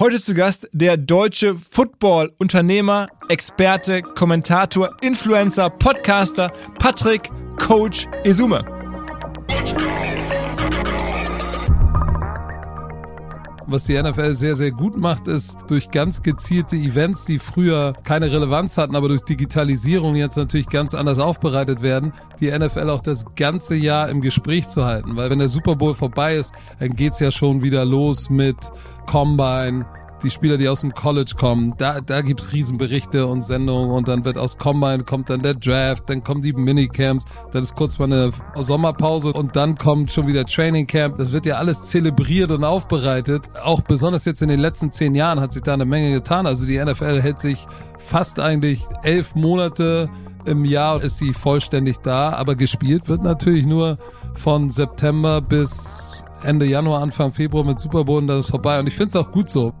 Heute zu Gast der deutsche Football-Unternehmer, Experte, Kommentator, Influencer, Podcaster Patrick Coach Esume. Was die NFL sehr, sehr gut macht, ist durch ganz gezielte Events, die früher keine Relevanz hatten, aber durch Digitalisierung jetzt natürlich ganz anders aufbereitet werden, die NFL auch das ganze Jahr im Gespräch zu halten. Weil wenn der Super Bowl vorbei ist, dann geht's ja schon wieder los mit Combine, die Spieler, die aus dem College kommen, da, da gibt's Riesenberichte und Sendungen und dann wird aus Combine kommt dann der Draft, dann kommen die Minicamps, dann ist kurz mal eine Sommerpause und dann kommt schon wieder Training Camp. Das wird ja alles zelebriert und aufbereitet. Auch besonders jetzt in den letzten zehn Jahren hat sich da eine Menge getan. Also die NFL hält sich fast eigentlich elf Monate im Jahr ist sie vollständig da, aber gespielt wird natürlich nur von September bis Ende Januar, Anfang Februar mit Super Bowl und das ist vorbei. Und ich finde es auch gut so.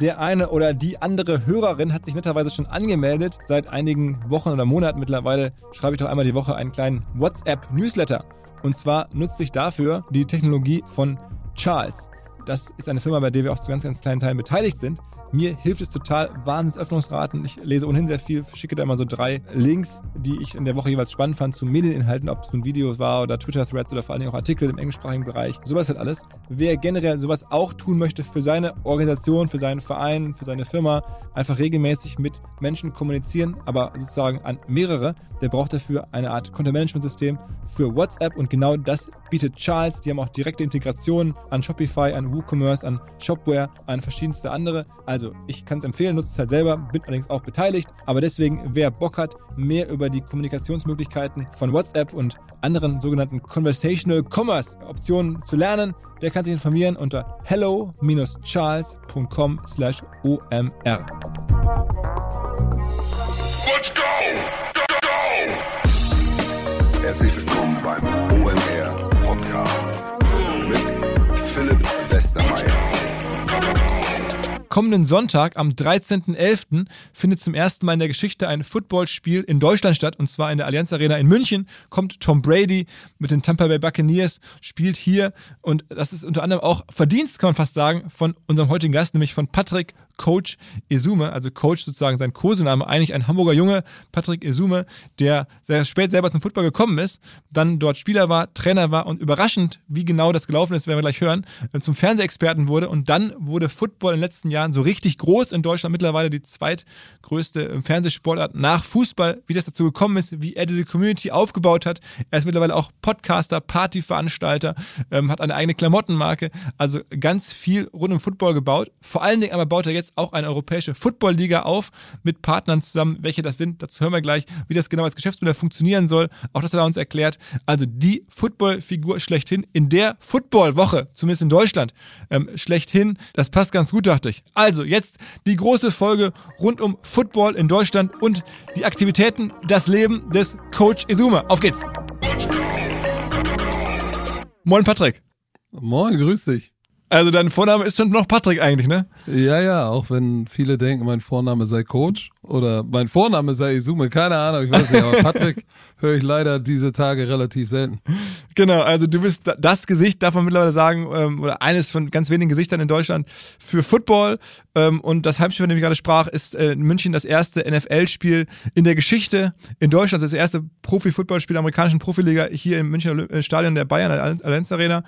Der eine oder die andere Hörerin hat sich netterweise schon angemeldet. Seit einigen Wochen oder Monaten mittlerweile schreibe ich doch einmal die Woche einen kleinen WhatsApp-Newsletter. Und zwar nutze ich dafür die Technologie von Charles. Das ist eine Firma, bei der wir auch zu ganz, ganz kleinen Teilen beteiligt sind. Mir hilft es total, Wahnsinnsöffnungsraten. Ich lese ohnehin sehr viel, schicke da immer so drei Links, die ich in der Woche jeweils spannend fand zu Medieninhalten, ob es nun Videos war oder Twitter-Threads oder vor allem auch Artikel im englischsprachigen Bereich. Sowas halt alles. Wer generell sowas auch tun möchte für seine Organisation, für seinen Verein, für seine Firma, einfach regelmäßig mit Menschen kommunizieren, aber sozusagen an mehrere, der braucht dafür eine Art Content-Management-System für WhatsApp und genau das bietet Charles. Die haben auch direkte Integrationen an Shopify, an WooCommerce, an Shopware, an verschiedenste andere. Also also ich kann es empfehlen, nutze es halt selber, bin allerdings auch beteiligt. Aber deswegen, wer Bock hat, mehr über die Kommunikationsmöglichkeiten von WhatsApp und anderen sogenannten Conversational Commerce Optionen zu lernen, der kann sich informieren unter hello-charles.com slash omr. Let's go! Go, go! Herzlich willkommen beim Kommenden Sonntag, am 13.11., findet zum ersten Mal in der Geschichte ein Footballspiel in Deutschland statt, und zwar in der Allianz Arena in München. Kommt Tom Brady mit den Tampa Bay Buccaneers, spielt hier. Und das ist unter anderem auch Verdienst, kann man fast sagen, von unserem heutigen Gast, nämlich von Patrick Coach Esume, also Coach sozusagen sein Kosename, eigentlich ein Hamburger Junge, Patrick Esume, der sehr spät selber zum Football gekommen ist, dann dort Spieler war, Trainer war und überraschend, wie genau das gelaufen ist, werden wir gleich hören, zum Fernsehexperten wurde und dann wurde Football in den letzten Jahren so richtig groß in Deutschland, mittlerweile die zweitgrößte Fernsehsportart nach Fußball, wie das dazu gekommen ist, wie er diese Community aufgebaut hat. Er ist mittlerweile auch Podcaster, Partyveranstalter, ähm, hat eine eigene Klamottenmarke, also ganz viel rund um Football gebaut. Vor allen Dingen aber baut er jetzt jetzt auch eine europäische Football-Liga auf mit Partnern zusammen. Welche das sind, dazu hören wir gleich, wie das genau als Geschäftsmodell funktionieren soll. Auch das hat er uns erklärt. Also die Football-Figur schlechthin in der Football-Woche, zumindest in Deutschland, ähm, schlechthin. Das passt ganz gut, dachte ich. Also jetzt die große Folge rund um Football in Deutschland und die Aktivitäten, das Leben des Coach Izuma. Auf geht's! Moin Patrick. Moin, grüß dich. Also dein Vorname ist schon noch Patrick eigentlich, ne? Ja, ja, auch wenn viele denken, mein Vorname sei Coach oder mein Vorname sei Isume, keine Ahnung, ich weiß nicht, aber Patrick höre ich leider diese Tage relativ selten. Genau, also du bist das Gesicht, darf man mittlerweile sagen, ähm, oder eines von ganz wenigen Gesichtern in Deutschland für Football ähm, und das Heimspiel, von dem ich gerade sprach, ist äh, in München das erste NFL-Spiel in der Geschichte in Deutschland, das erste Profi-Footballspiel der amerikanischen Profiliga hier im Münchner äh, Stadion der Bayern, der Allianz Arena.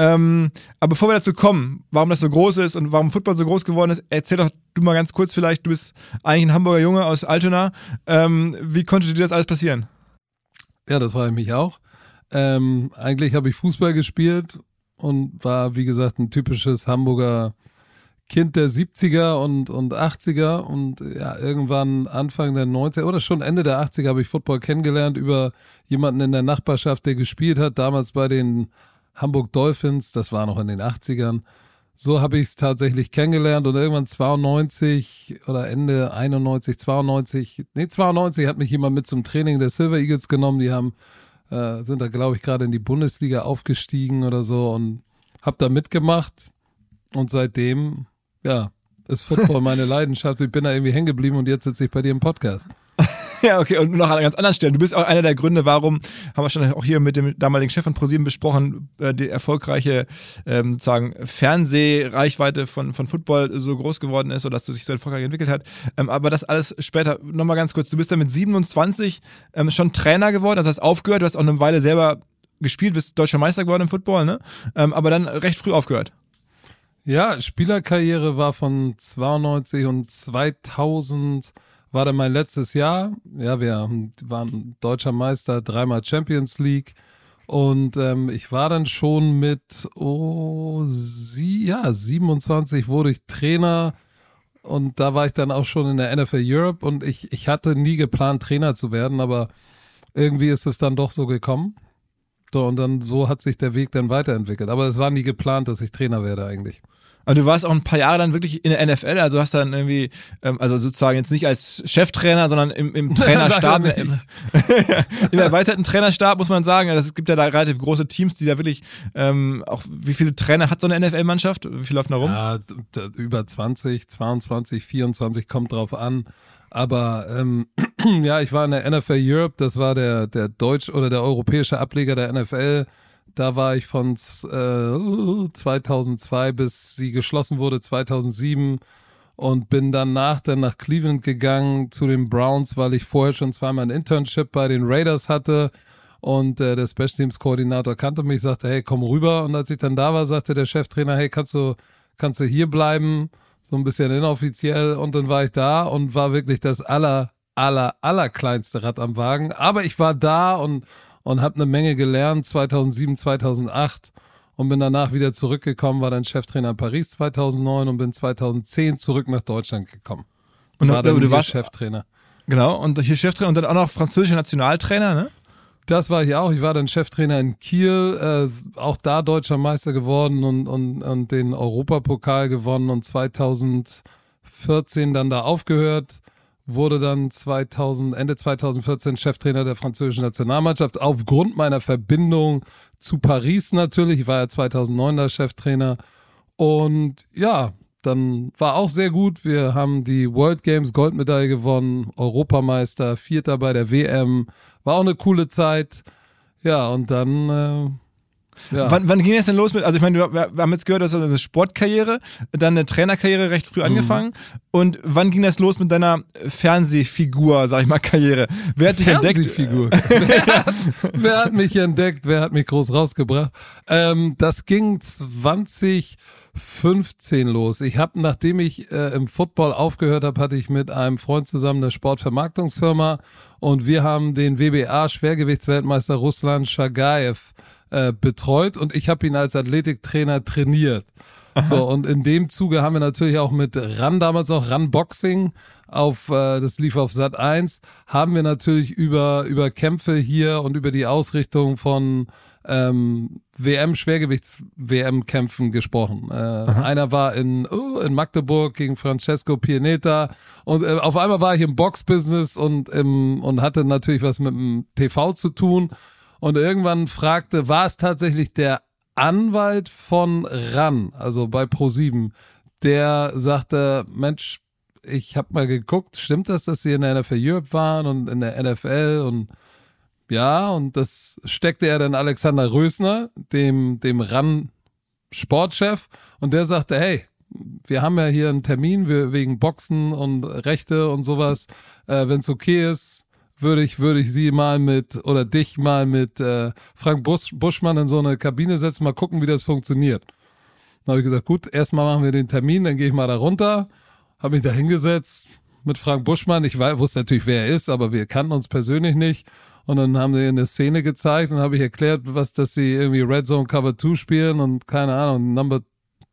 Ähm, aber bevor wir dazu kommen, warum das so groß ist und warum Football so groß geworden ist, erzähl doch du mal ganz kurz vielleicht, du bist eigentlich ein Hamburger Junge aus Altona. Ähm, wie konnte dir das alles passieren? Ja, das war ich mich auch. Ähm, eigentlich habe ich Fußball gespielt und war, wie gesagt, ein typisches Hamburger Kind der 70er und, und 80er und ja, irgendwann Anfang der 90er oder schon Ende der 80er habe ich Football kennengelernt über jemanden in der Nachbarschaft, der gespielt hat, damals bei den Hamburg Dolphins, das war noch in den 80ern. So habe ich es tatsächlich kennengelernt und irgendwann 92 oder Ende 91, 92, nee 92 hat mich jemand mit zum Training der Silver Eagles genommen. Die haben äh, sind da glaube ich gerade in die Bundesliga aufgestiegen oder so und habe da mitgemacht und seitdem ja ist Football meine Leidenschaft. Ich bin da irgendwie hängen geblieben und jetzt sitze ich bei dir im Podcast. Ja, okay, und noch an ganz anderen Stellen. Du bist auch einer der Gründe, warum, haben wir schon auch hier mit dem damaligen Chef von ProSieben besprochen, äh, die erfolgreiche ähm, sozusagen Fernsehreichweite von, von Football so groß geworden ist oder dass du sich so erfolgreich entwickelt hat. Ähm, aber das alles später, nochmal ganz kurz, du bist dann mit 27 ähm, schon Trainer geworden, also hast aufgehört, du hast auch eine Weile selber gespielt, bist deutscher Meister geworden im Football, ne? Ähm, aber dann recht früh aufgehört. Ja, Spielerkarriere war von 92 und 2000 war dann mein letztes Jahr. Ja, wir waren deutscher Meister, dreimal Champions League. Und ähm, ich war dann schon mit, oh, sie, ja, 27 wurde ich Trainer. Und da war ich dann auch schon in der NFL Europe. Und ich, ich hatte nie geplant, Trainer zu werden, aber irgendwie ist es dann doch so gekommen. So, und dann so hat sich der Weg dann weiterentwickelt. Aber es war nie geplant, dass ich Trainer werde eigentlich. Aber du warst auch ein paar Jahre dann wirklich in der NFL, also hast dann irgendwie, ähm, also sozusagen jetzt nicht als Cheftrainer, sondern im, im Trainerstab, im, im erweiterten Trainerstab muss man sagen. Es gibt ja da relativ große Teams, die da wirklich, ähm, auch wie viele Trainer hat so eine NFL-Mannschaft? Wie viel laufen da rum? Ja, über 20, 22, 24 kommt drauf an. Aber ähm, ja, ich war in der NFL Europe, das war der, der deutsch oder der europäische Ableger der NFL. Da war ich von äh, 2002 bis sie geschlossen wurde 2007 und bin danach dann nach Cleveland gegangen zu den Browns, weil ich vorher schon zweimal ein Internship bei den Raiders hatte und äh, der Special Teams Koordinator kannte mich, sagte, hey, komm rüber und als ich dann da war, sagte der Cheftrainer, hey, kannst du kannst du hier bleiben? so ein bisschen inoffiziell und dann war ich da und war wirklich das aller, aller, aller kleinste Rad am Wagen. Aber ich war da und, und habe eine Menge gelernt 2007, 2008 und bin danach wieder zurückgekommen, war dann Cheftrainer in Paris 2009 und bin 2010 zurück nach Deutschland gekommen. Und war dann du warst Cheftrainer. Genau, und hier Cheftrainer und dann auch noch französischer Nationaltrainer, ne? Das war ich auch. Ich war dann Cheftrainer in Kiel, äh, auch da deutscher Meister geworden und, und, und den Europapokal gewonnen und 2014 dann da aufgehört. Wurde dann 2000, Ende 2014 Cheftrainer der französischen Nationalmannschaft aufgrund meiner Verbindung zu Paris natürlich. Ich war ja 2009 der Cheftrainer. Und ja, dann war auch sehr gut. Wir haben die World Games Goldmedaille gewonnen, Europameister, Vierter bei der WM. War auch eine coole Zeit. Ja, und dann. Äh, ja. Wann, wann, ging es denn los mit, also ich meine, wir, wir haben jetzt gehört, du hast eine Sportkarriere, dann eine Trainerkarriere recht früh mhm. angefangen. Und wann ging das los mit deiner Fernsehfigur, sag ich mal, Karriere? Wer hat dich entdeckt? wer, wer hat mich entdeckt? Wer hat mich groß rausgebracht? Ähm, das ging 20 15 los. Ich habe, nachdem ich äh, im Football aufgehört habe, hatte ich mit einem Freund zusammen eine Sportvermarktungsfirma und wir haben den WBA Schwergewichtsweltmeister Ruslan Shagaev äh, betreut und ich habe ihn als Athletiktrainer trainiert. So, und in dem Zuge haben wir natürlich auch mit RAN, damals auch RAN Boxing, auf, äh, das lief auf Sat 1, haben wir natürlich über, über Kämpfe hier und über die Ausrichtung von ähm, WM-Schwergewichts-WM-Kämpfen gesprochen. Äh, einer war in, uh, in Magdeburg gegen Francesco Pianeta und äh, auf einmal war ich im Box-Business und, im, und hatte natürlich was mit dem TV zu tun. Und irgendwann fragte, war es tatsächlich der Anwalt von RAN, also bei Pro7, der sagte, Mensch, ich habe mal geguckt, stimmt das, dass sie in der NFL Europe waren und in der NFL und ja, und das steckte er dann Alexander Rösner, dem, dem RAN Sportchef, und der sagte, hey, wir haben ja hier einen Termin wegen Boxen und Rechte und sowas. Äh, Wenn es okay ist, würde ich, würde ich sie mal mit oder dich mal mit äh, Frank Busch, Buschmann in so eine Kabine setzen, mal gucken, wie das funktioniert. Dann habe ich gesagt, gut, erstmal machen wir den Termin, dann gehe ich mal da runter, habe mich da hingesetzt mit Frank Buschmann. Ich weiß, wusste natürlich, wer er ist, aber wir kannten uns persönlich nicht. Und dann haben sie eine Szene gezeigt und habe ich erklärt, was, dass sie irgendwie Red Zone Cover 2 spielen und keine Ahnung, Number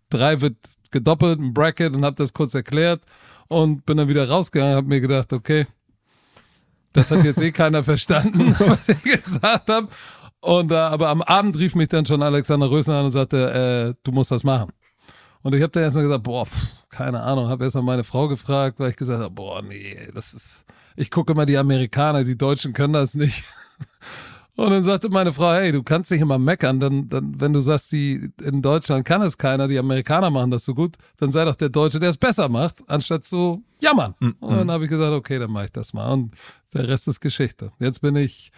3 wird gedoppelt, ein Bracket und habe das kurz erklärt und bin dann wieder rausgegangen, habe mir gedacht, okay, das hat jetzt eh keiner verstanden, was ich gesagt habe. Und äh, aber am Abend rief mich dann schon Alexander Rösner an und sagte, äh, du musst das machen. Und ich habe dann erstmal gesagt, boah, pff, keine Ahnung, habe erstmal meine Frau gefragt, weil ich gesagt habe, boah, nee, das ist, ich gucke immer die Amerikaner, die Deutschen können das nicht. Und dann sagte meine Frau, hey, du kannst nicht immer meckern, dann, dann, wenn du sagst, die in Deutschland kann es keiner, die Amerikaner machen das so gut, dann sei doch der Deutsche, der es besser macht, anstatt zu jammern. Mhm. Und dann habe ich gesagt, okay, dann mache ich das mal. Und der Rest ist Geschichte. Jetzt bin ich,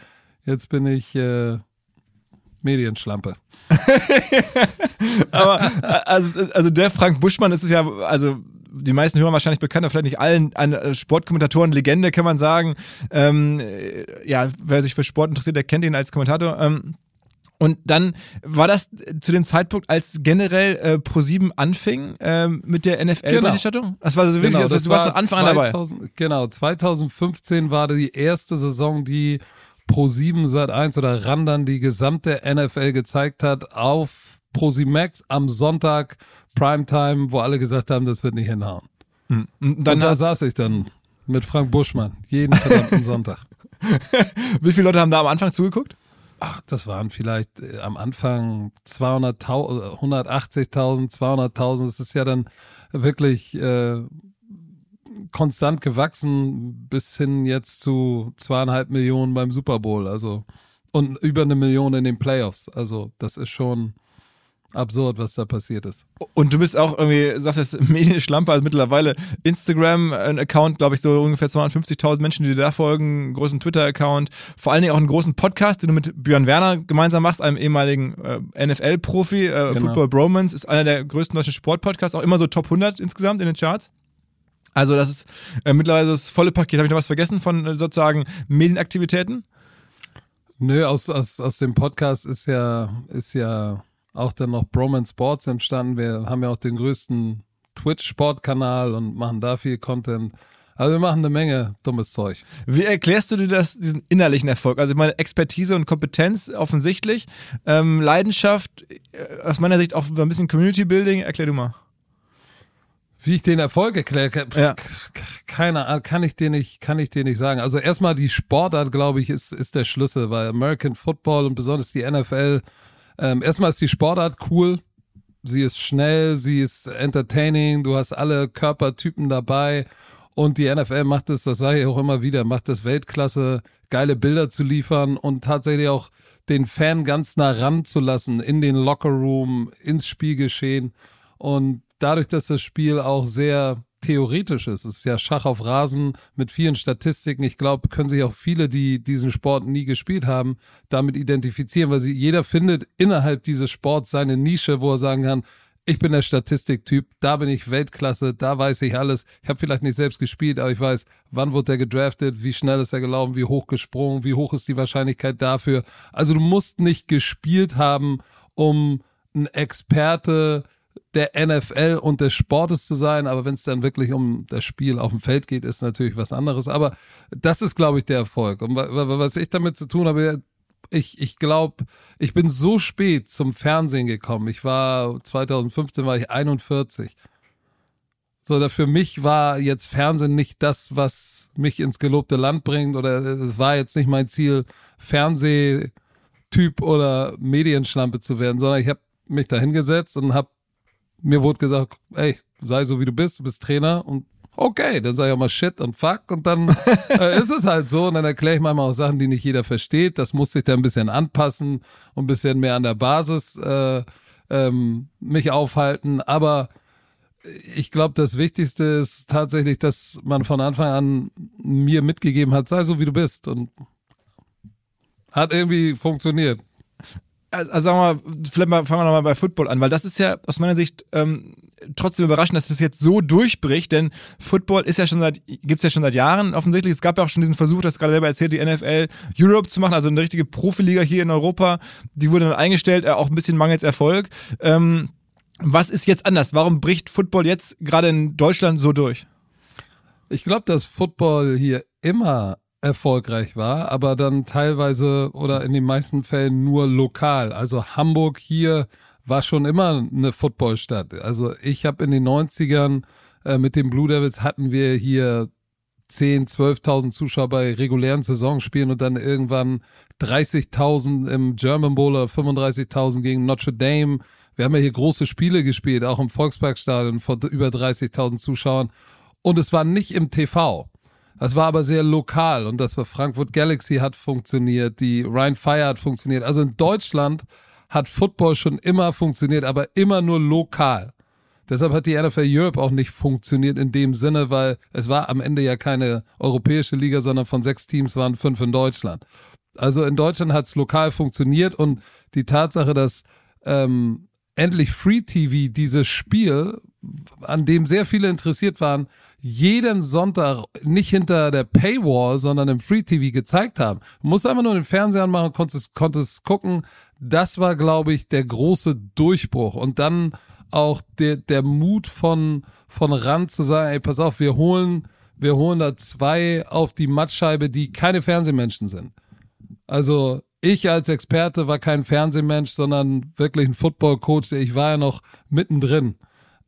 jetzt bin ich äh, Medienschlampe. Aber also, also der Frank Buschmann ist es ja, also die meisten hören wahrscheinlich bekannt, aber vielleicht nicht allen, eine Sportkommentatoren, Legende kann man sagen. Ähm, ja, wer sich für Sport interessiert, der kennt ihn als Kommentator. Ähm, und dann war das zu dem Zeitpunkt, als generell äh, Pro7 anfing ähm, mit der NFL-Berichterstattung? Genau. Das war also wirklich, genau, also, du warst von Anfang 2000, an dabei. Genau, 2015 war die erste Saison, die Pro7 Sat 1 oder Randern die gesamte NFL gezeigt hat auf Pro7 Max am Sonntag Primetime, wo alle gesagt haben, das wird nicht hinhauen. Mhm. Und, dann Und da saß ich dann mit Frank Buschmann jeden verdammten Sonntag. Wie viele Leute haben da am Anfang zugeguckt? Ach, das waren vielleicht äh, am Anfang 200.000, 180.000, 200.000. Das ist ja dann wirklich äh, konstant gewachsen bis hin jetzt zu zweieinhalb Millionen beim Super Bowl. Also und über eine Million in den Playoffs. Also das ist schon absurd, was da passiert ist. Und du bist auch irgendwie, sagst jetzt Medienschlampe, also mittlerweile Instagram, ein Account, glaube ich, so ungefähr 250.000 Menschen, die dir da folgen, einen großen Twitter-Account, vor allen Dingen auch einen großen Podcast, den du mit Björn Werner gemeinsam machst, einem ehemaligen äh, NFL-Profi, äh, genau. Football Bromance, ist einer der größten deutschen Sportpodcasts, auch immer so Top 100 insgesamt in den Charts. Also das ist äh, mittlerweile das volle Paket. Habe ich noch was vergessen von äh, sozusagen Medienaktivitäten? Nö, aus, aus, aus dem Podcast ist ja, ist ja auch dann noch Broman Sports entstanden. Wir haben ja auch den größten Twitch-Sportkanal und machen da viel Content. Also wir machen eine Menge dummes Zeug. Wie erklärst du dir das, diesen innerlichen Erfolg? Also ich meine, Expertise und Kompetenz offensichtlich, ähm, Leidenschaft, äh, aus meiner Sicht auch ein bisschen Community Building. Erklär du mal. Wie ich den Erfolg erkläre, ja. keine kann ich dir nicht, kann ich dir nicht sagen. Also erstmal die Sportart, glaube ich, ist, ist der Schlüssel, weil American Football und besonders die NFL ähm, erstmal ist die Sportart cool. Sie ist schnell, sie ist entertaining, du hast alle Körpertypen dabei. Und die NFL macht es, das sage ich auch immer wieder, macht es Weltklasse, geile Bilder zu liefern und tatsächlich auch den Fan ganz nah ranzulassen in den Lockerroom, ins Spielgeschehen. Und dadurch, dass das Spiel auch sehr theoretisch ist. Es ist ja Schach auf Rasen mit vielen Statistiken. Ich glaube, können sich auch viele, die diesen Sport nie gespielt haben, damit identifizieren, weil sie, jeder findet innerhalb dieses Sports seine Nische, wo er sagen kann, ich bin der Statistiktyp, da bin ich Weltklasse, da weiß ich alles. Ich habe vielleicht nicht selbst gespielt, aber ich weiß, wann wurde er gedraftet, wie schnell ist er gelaufen, wie hoch gesprungen, wie hoch ist die Wahrscheinlichkeit dafür. Also du musst nicht gespielt haben, um ein Experte der NFL und des Sportes zu sein, aber wenn es dann wirklich um das Spiel auf dem Feld geht, ist natürlich was anderes. Aber das ist, glaube ich, der Erfolg. Und was ich damit zu tun habe, ich, ich glaube, ich bin so spät zum Fernsehen gekommen. Ich war 2015 war ich 41. So, für mich war jetzt Fernsehen nicht das, was mich ins gelobte Land bringt, oder es war jetzt nicht mein Ziel, Fernsehtyp oder Medienschlampe zu werden, sondern ich habe mich da hingesetzt und habe mir wurde gesagt, ey, sei so wie du bist, du bist Trainer und okay, dann sag ich auch mal Shit und Fuck und dann äh, ist es halt so und dann erkläre ich manchmal auch Sachen, die nicht jeder versteht. Das muss sich dann ein bisschen anpassen und ein bisschen mehr an der Basis äh, ähm, mich aufhalten. Aber ich glaube, das Wichtigste ist tatsächlich, dass man von Anfang an mir mitgegeben hat, sei so wie du bist und hat irgendwie funktioniert also sagen wir mal, vielleicht mal, fangen wir nochmal bei Football an, weil das ist ja aus meiner Sicht ähm, trotzdem überraschend, dass das jetzt so durchbricht, denn Football ist ja schon seit, gibt's ja schon seit Jahren offensichtlich. Es gab ja auch schon diesen Versuch, das gerade selber erzählt, die NFL Europe zu machen, also eine richtige Profiliga hier in Europa. Die wurde dann eingestellt, äh, auch ein bisschen mangels Erfolg. Ähm, was ist jetzt anders? Warum bricht Football jetzt gerade in Deutschland so durch? Ich glaube, dass Football hier immer erfolgreich war, aber dann teilweise oder in den meisten Fällen nur lokal. Also Hamburg hier war schon immer eine Footballstadt. Also ich habe in den 90ern äh, mit den Blue Devils hatten wir hier 10, 12.000 Zuschauer bei regulären Saisonspielen und dann irgendwann 30.000 im German Bowl oder 35.000 gegen Notre Dame. Wir haben ja hier große Spiele gespielt, auch im Volksparkstadion vor über 30.000 Zuschauern. Und es war nicht im TV Das war aber sehr lokal und das war Frankfurt Galaxy hat funktioniert, die Rhein Fire hat funktioniert. Also in Deutschland hat Football schon immer funktioniert, aber immer nur lokal. Deshalb hat die NFL Europe auch nicht funktioniert in dem Sinne, weil es war am Ende ja keine europäische Liga, sondern von sechs Teams waren fünf in Deutschland. Also in Deutschland hat es lokal funktioniert und die Tatsache, dass ähm, endlich Free TV dieses Spiel, an dem sehr viele interessiert waren, jeden Sonntag nicht hinter der Paywall, sondern im Free TV gezeigt haben. Du musst einfach nur den Fernseher anmachen, konntest, konntest gucken. Das war, glaube ich, der große Durchbruch. Und dann auch der, der Mut von, von Rand zu sagen, ey, pass auf, wir holen, wir holen da zwei auf die Mattscheibe, die keine Fernsehmenschen sind. Also ich als Experte war kein Fernsehmensch, sondern wirklich ein Football-Coach. Ich war ja noch mittendrin.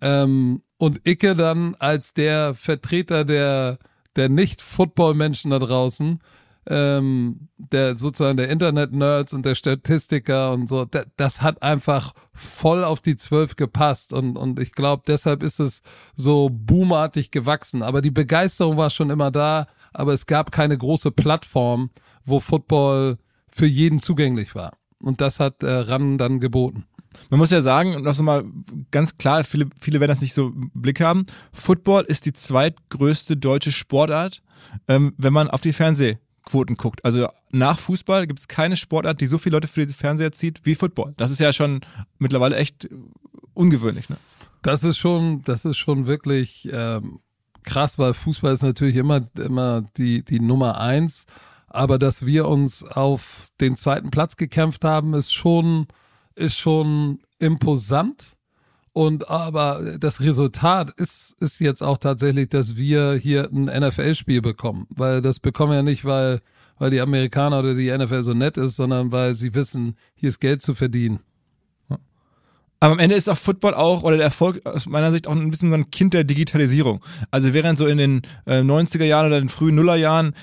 Ähm, und Icke dann als der Vertreter der, der Nicht-Football-Menschen da draußen, ähm, der sozusagen der Internet-Nerds und der Statistiker und so, das hat einfach voll auf die Zwölf gepasst und, und ich glaube, deshalb ist es so boomartig gewachsen. Aber die Begeisterung war schon immer da, aber es gab keine große Plattform, wo Football für jeden zugänglich war. Und das hat äh, RAN dann geboten. Man muss ja sagen, und das ist mal ganz klar, viele, viele werden das nicht so im Blick haben, Football ist die zweitgrößte deutsche Sportart, ähm, wenn man auf die Fernsehquoten guckt. Also nach Fußball gibt es keine Sportart, die so viele Leute für die Fernseher zieht wie Football. Das ist ja schon mittlerweile echt ungewöhnlich. Ne? Das ist schon, das ist schon wirklich ähm, krass, weil Fußball ist natürlich immer, immer die, die Nummer eins. Aber dass wir uns auf den zweiten Platz gekämpft haben, ist schon, ist schon imposant. Und aber das Resultat ist, ist jetzt auch tatsächlich, dass wir hier ein NFL-Spiel bekommen. Weil das bekommen wir ja nicht, weil, weil die Amerikaner oder die NFL so nett ist, sondern weil sie wissen, hier ist Geld zu verdienen. Aber am Ende ist auch Football auch, oder der Erfolg aus meiner Sicht auch ein bisschen so ein Kind der Digitalisierung. Also während so in den äh, 90er Jahren oder den frühen Nullerjahren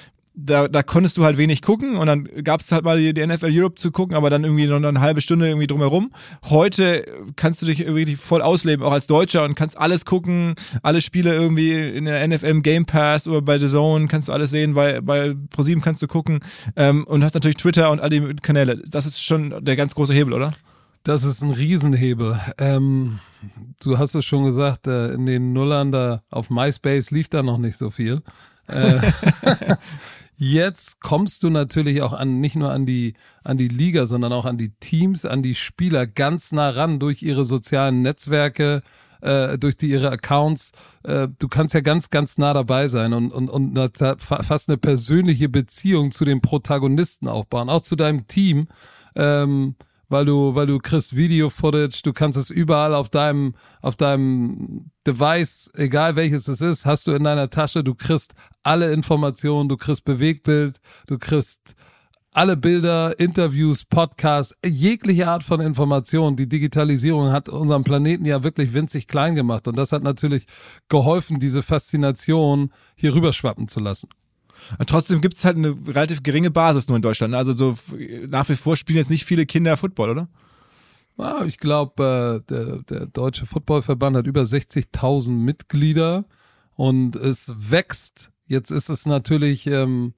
da, da konntest du halt wenig gucken und dann gab es halt mal die, die, NFL Europe zu gucken, aber dann irgendwie noch eine halbe Stunde irgendwie drumherum. Heute kannst du dich irgendwie voll ausleben, auch als Deutscher und kannst alles gucken, alle Spiele irgendwie in der NFL Game Pass oder bei The Zone kannst du alles sehen, bei, bei ProSieben kannst du gucken ähm, und hast natürlich Twitter und all die Kanäle. Das ist schon der ganz große Hebel, oder? Das ist ein Riesenhebel. Ähm, du hast es schon gesagt, äh, in den Nullern da auf MySpace lief da noch nicht so viel. Jetzt kommst du natürlich auch an, nicht nur an die, an die Liga, sondern auch an die Teams, an die Spieler ganz nah ran durch ihre sozialen Netzwerke, äh, durch die ihre Accounts. Äh, du kannst ja ganz, ganz nah dabei sein und, und, und fast eine persönliche Beziehung zu den Protagonisten aufbauen, auch zu deinem Team. Ähm, weil du, weil du kriegst Video-Footage, du kannst es überall auf deinem, auf deinem Device, egal welches es ist, hast du in deiner Tasche, du kriegst alle Informationen, du kriegst Bewegtbild, du kriegst alle Bilder, Interviews, Podcasts, jegliche Art von Information. Die Digitalisierung hat unseren Planeten ja wirklich winzig klein gemacht und das hat natürlich geholfen, diese Faszination hier rüberschwappen zu lassen. Und trotzdem gibt es halt eine relativ geringe Basis nur in Deutschland. Also so nach wie vor spielen jetzt nicht viele Kinder Football, oder? Ja, ich glaube, äh, der, der Deutsche Footballverband hat über 60.000 Mitglieder und es wächst. Jetzt ist es natürlich ähm,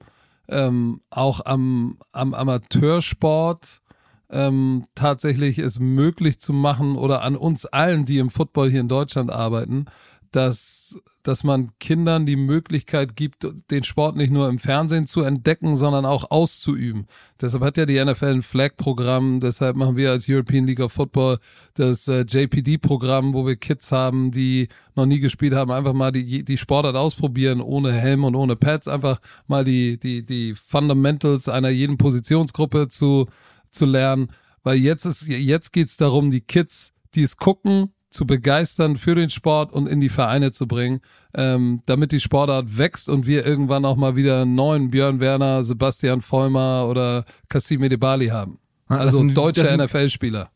ähm, auch am, am Amateursport ähm, tatsächlich es möglich zu machen oder an uns allen, die im Football hier in Deutschland arbeiten, dass, dass man Kindern die Möglichkeit gibt, den Sport nicht nur im Fernsehen zu entdecken, sondern auch auszuüben. Deshalb hat ja die NFL ein Flag-Programm, deshalb machen wir als European League of Football das äh, JPD-Programm, wo wir Kids haben, die noch nie gespielt haben, einfach mal die, die Sportart ausprobieren, ohne Helm und ohne Pads, einfach mal die, die, die Fundamentals einer jeden Positionsgruppe zu, zu lernen. Weil jetzt ist, jetzt geht's darum, die Kids, die es gucken, zu begeistern für den Sport und in die Vereine zu bringen, ähm, damit die Sportart wächst und wir irgendwann auch mal wieder einen neuen Björn Werner, Sebastian Vollmer oder Kassim Edebali haben. Also sind, deutsche NFL-Spieler.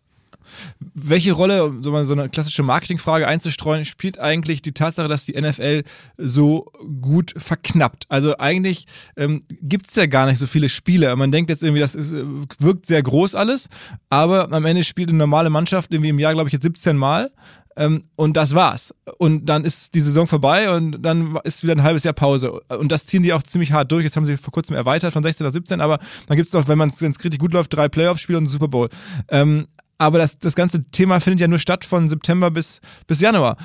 Welche Rolle, um so eine klassische Marketingfrage einzustreuen, spielt eigentlich die Tatsache, dass die NFL so gut verknappt? Also eigentlich ähm, gibt es ja gar nicht so viele Spiele. Man denkt jetzt irgendwie, das ist, wirkt sehr groß alles, aber am Ende spielt eine normale Mannschaft irgendwie im Jahr, glaube ich, jetzt 17 Mal. Ähm, und das war's. Und dann ist die Saison vorbei und dann ist wieder ein halbes Jahr Pause. Und das ziehen die auch ziemlich hart durch. Jetzt haben sie vor kurzem erweitert von 16 auf 17, aber dann gibt es noch, wenn man es richtig gut läuft, drei Playoff-Spiele und einen Super Bowl. Ähm, aber das, das ganze Thema findet ja nur statt von September bis, bis Januar.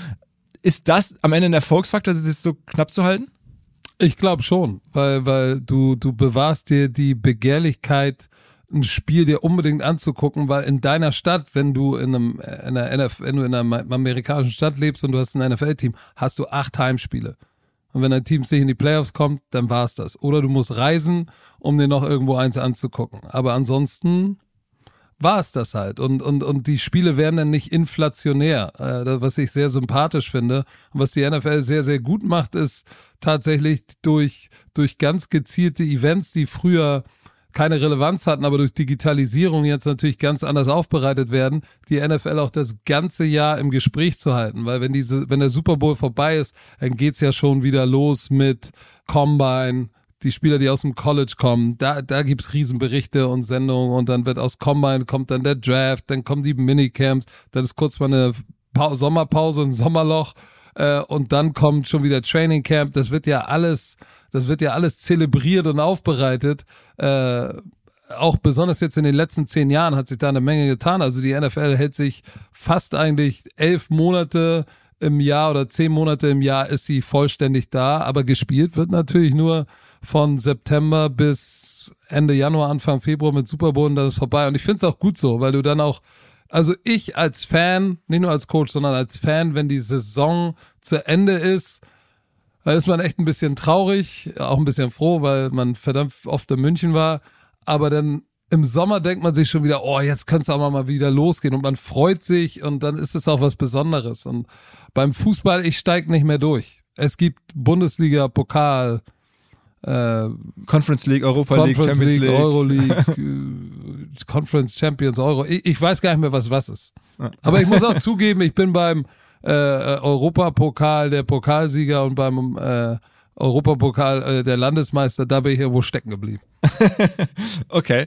Ist das am Ende ein Erfolgsfaktor, das so knapp zu halten? Ich glaube schon, weil, weil du, du bewahrst dir die Begehrlichkeit, ein Spiel dir unbedingt anzugucken, weil in deiner Stadt, wenn du in einem, in einer NF, wenn du in einer amerikanischen Stadt lebst und du hast ein NFL-Team, hast du acht Heimspiele. Und wenn dein Team sich in die Playoffs kommt, dann war's das. Oder du musst reisen, um dir noch irgendwo eins anzugucken. Aber ansonsten war es das halt. Und, und, und die Spiele werden dann nicht inflationär, äh, was ich sehr sympathisch finde. Und was die NFL sehr, sehr gut macht, ist tatsächlich durch, durch ganz gezielte Events, die früher keine Relevanz hatten, aber durch Digitalisierung jetzt natürlich ganz anders aufbereitet werden, die NFL auch das ganze Jahr im Gespräch zu halten. Weil wenn diese, wenn der Super Bowl vorbei ist, dann geht's ja schon wieder los mit Combine, die Spieler, die aus dem College kommen, da, da gibt's Riesenberichte und Sendungen und dann wird aus Combine kommt dann der Draft, dann kommen die Minicamps, dann ist kurz mal eine pa Sommerpause, ein Sommerloch äh, und dann kommt schon wieder Training Camp. Das wird ja alles, das wird ja alles zelebriert und aufbereitet. Äh, auch besonders jetzt in den letzten zehn Jahren hat sich da eine Menge getan. Also die NFL hält sich fast eigentlich elf Monate im Jahr oder zehn Monate im Jahr ist sie vollständig da, aber gespielt wird natürlich nur von September bis Ende Januar, Anfang Februar mit Super Bowl und dann ist vorbei. Und ich finde es auch gut so, weil du dann auch, also ich als Fan, nicht nur als Coach, sondern als Fan, wenn die Saison zu Ende ist, da ist man echt ein bisschen traurig, auch ein bisschen froh, weil man verdammt oft in München war. Aber dann im Sommer denkt man sich schon wieder, oh, jetzt könnte es auch mal wieder losgehen und man freut sich und dann ist es auch was Besonderes. Und beim Fußball, ich steige nicht mehr durch. Es gibt Bundesliga, Pokal, äh, Conference League, Europa Conference League, Champions League, League, Euro League, äh, Conference Champions, Euro. Ich, ich, weiß gar nicht mehr, was was ist. Aber ich muss auch zugeben, ich bin beim äh, Europapokal der Pokalsieger und beim äh, Europapokal äh, der Landesmeister, da bin ich irgendwo stecken geblieben. okay.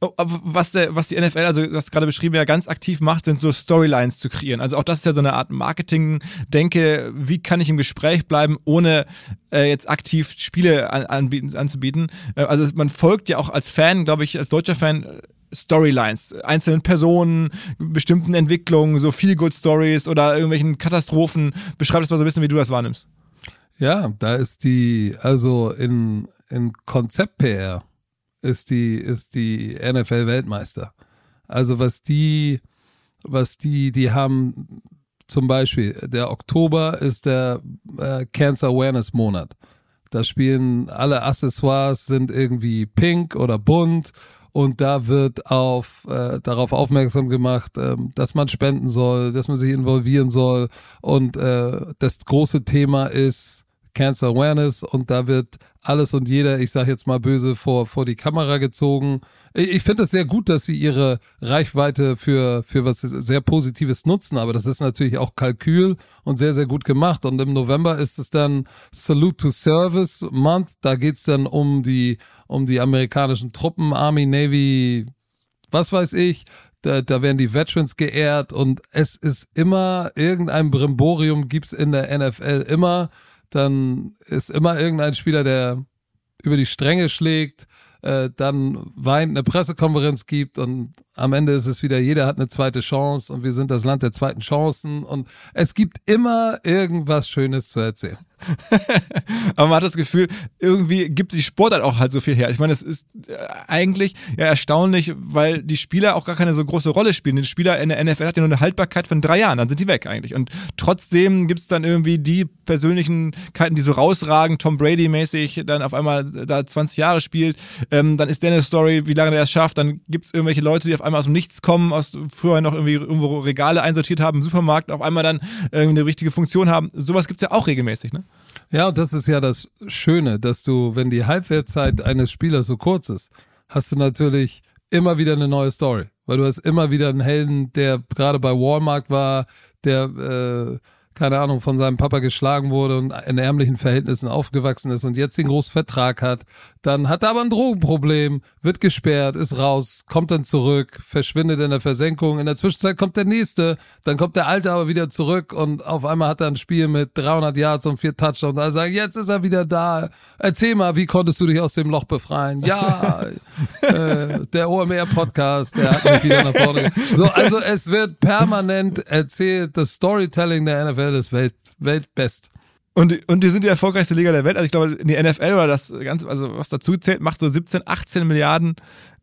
Oh, was, der, was die NFL, also das gerade beschrieben, ja ganz aktiv macht, sind so Storylines zu kreieren. Also auch das ist ja so eine Art Marketing-Denke. Wie kann ich im Gespräch bleiben, ohne äh, jetzt aktiv Spiele an, anbieten, anzubieten? Äh, also man folgt ja auch als Fan, glaube ich, als deutscher Fan äh, Storylines, einzelnen Personen, bestimmten Entwicklungen, so viel Good Stories oder irgendwelchen Katastrophen. Beschreib das mal so ein bisschen, wie du das wahrnimmst. Ja, da ist die, also in, in Konzept-PR ist die, ist die NFL Weltmeister. Also was die, was die, die haben zum Beispiel, der Oktober ist der äh, Cancer Awareness Monat. Da spielen alle Accessoires sind irgendwie pink oder bunt und da wird auf äh, darauf aufmerksam gemacht, äh, dass man spenden soll, dass man sich involvieren soll und äh, das große Thema ist Cancer Awareness und da wird alles und jeder, ich sage jetzt mal böse, vor, vor die Kamera gezogen. Ich, ich finde es sehr gut, dass sie ihre Reichweite für, für was sehr Positives nutzen, aber das ist natürlich auch Kalkül und sehr, sehr gut gemacht. Und im November ist es dann Salute to Service Month. Da geht's dann um die, um die amerikanischen Truppen, Army, Navy, was weiß ich. Da, da werden die Veterans geehrt und es ist immer irgendein Brimborium gibt's in der NFL immer dann ist immer irgendein Spieler, der über die Stränge schlägt, äh, dann weint, eine Pressekonferenz gibt und am Ende ist es wieder, jeder hat eine zweite Chance und wir sind das Land der zweiten Chancen und es gibt immer irgendwas Schönes zu erzählen. Aber man hat das Gefühl, irgendwie gibt die Sportart auch halt so viel her. Ich meine, es ist äh, eigentlich ja erstaunlich, weil die Spieler auch gar keine so große Rolle spielen. Die Spieler in der NFL hat ja nur eine Haltbarkeit von drei Jahren, dann sind die weg eigentlich. Und trotzdem gibt es dann irgendwie die Persönlichkeiten, die so rausragen, Tom Brady-mäßig, dann auf einmal da 20 Jahre spielt. Ähm, dann ist eine Story, wie lange der es schafft. Dann gibt es irgendwelche Leute, die auf einmal aus dem Nichts kommen, aus früher noch irgendwie irgendwo Regale einsortiert haben im Supermarkt, auf einmal dann irgendwie eine richtige Funktion haben. Sowas gibt es ja auch regelmäßig, ne? Ja, und das ist ja das Schöne, dass du, wenn die Halbwertzeit eines Spielers so kurz ist, hast du natürlich immer wieder eine neue Story. Weil du hast immer wieder einen Helden, der gerade bei Walmart war, der äh, keine Ahnung, von seinem Papa geschlagen wurde und in ärmlichen Verhältnissen aufgewachsen ist und jetzt den großen Vertrag hat, dann hat er aber ein Drogenproblem, wird gesperrt, ist raus, kommt dann zurück, verschwindet in der Versenkung. In der Zwischenzeit kommt der nächste, dann kommt der alte aber wieder zurück und auf einmal hat er ein Spiel mit 300 Yards und vier Touchdowns. Und dann sagen, jetzt ist er wieder da. Erzähl mal, wie konntest du dich aus dem Loch befreien? Ja, äh, der OMR-Podcast, der hat mich wieder nach vorne. So, also es wird permanent erzählt, das Storytelling der NFL NFL ist Welt, Weltbest. Und, und die sind die erfolgreichste Liga der Welt. Also ich glaube, die NFL oder das Ganze, also was dazu zählt, macht so 17, 18 Milliarden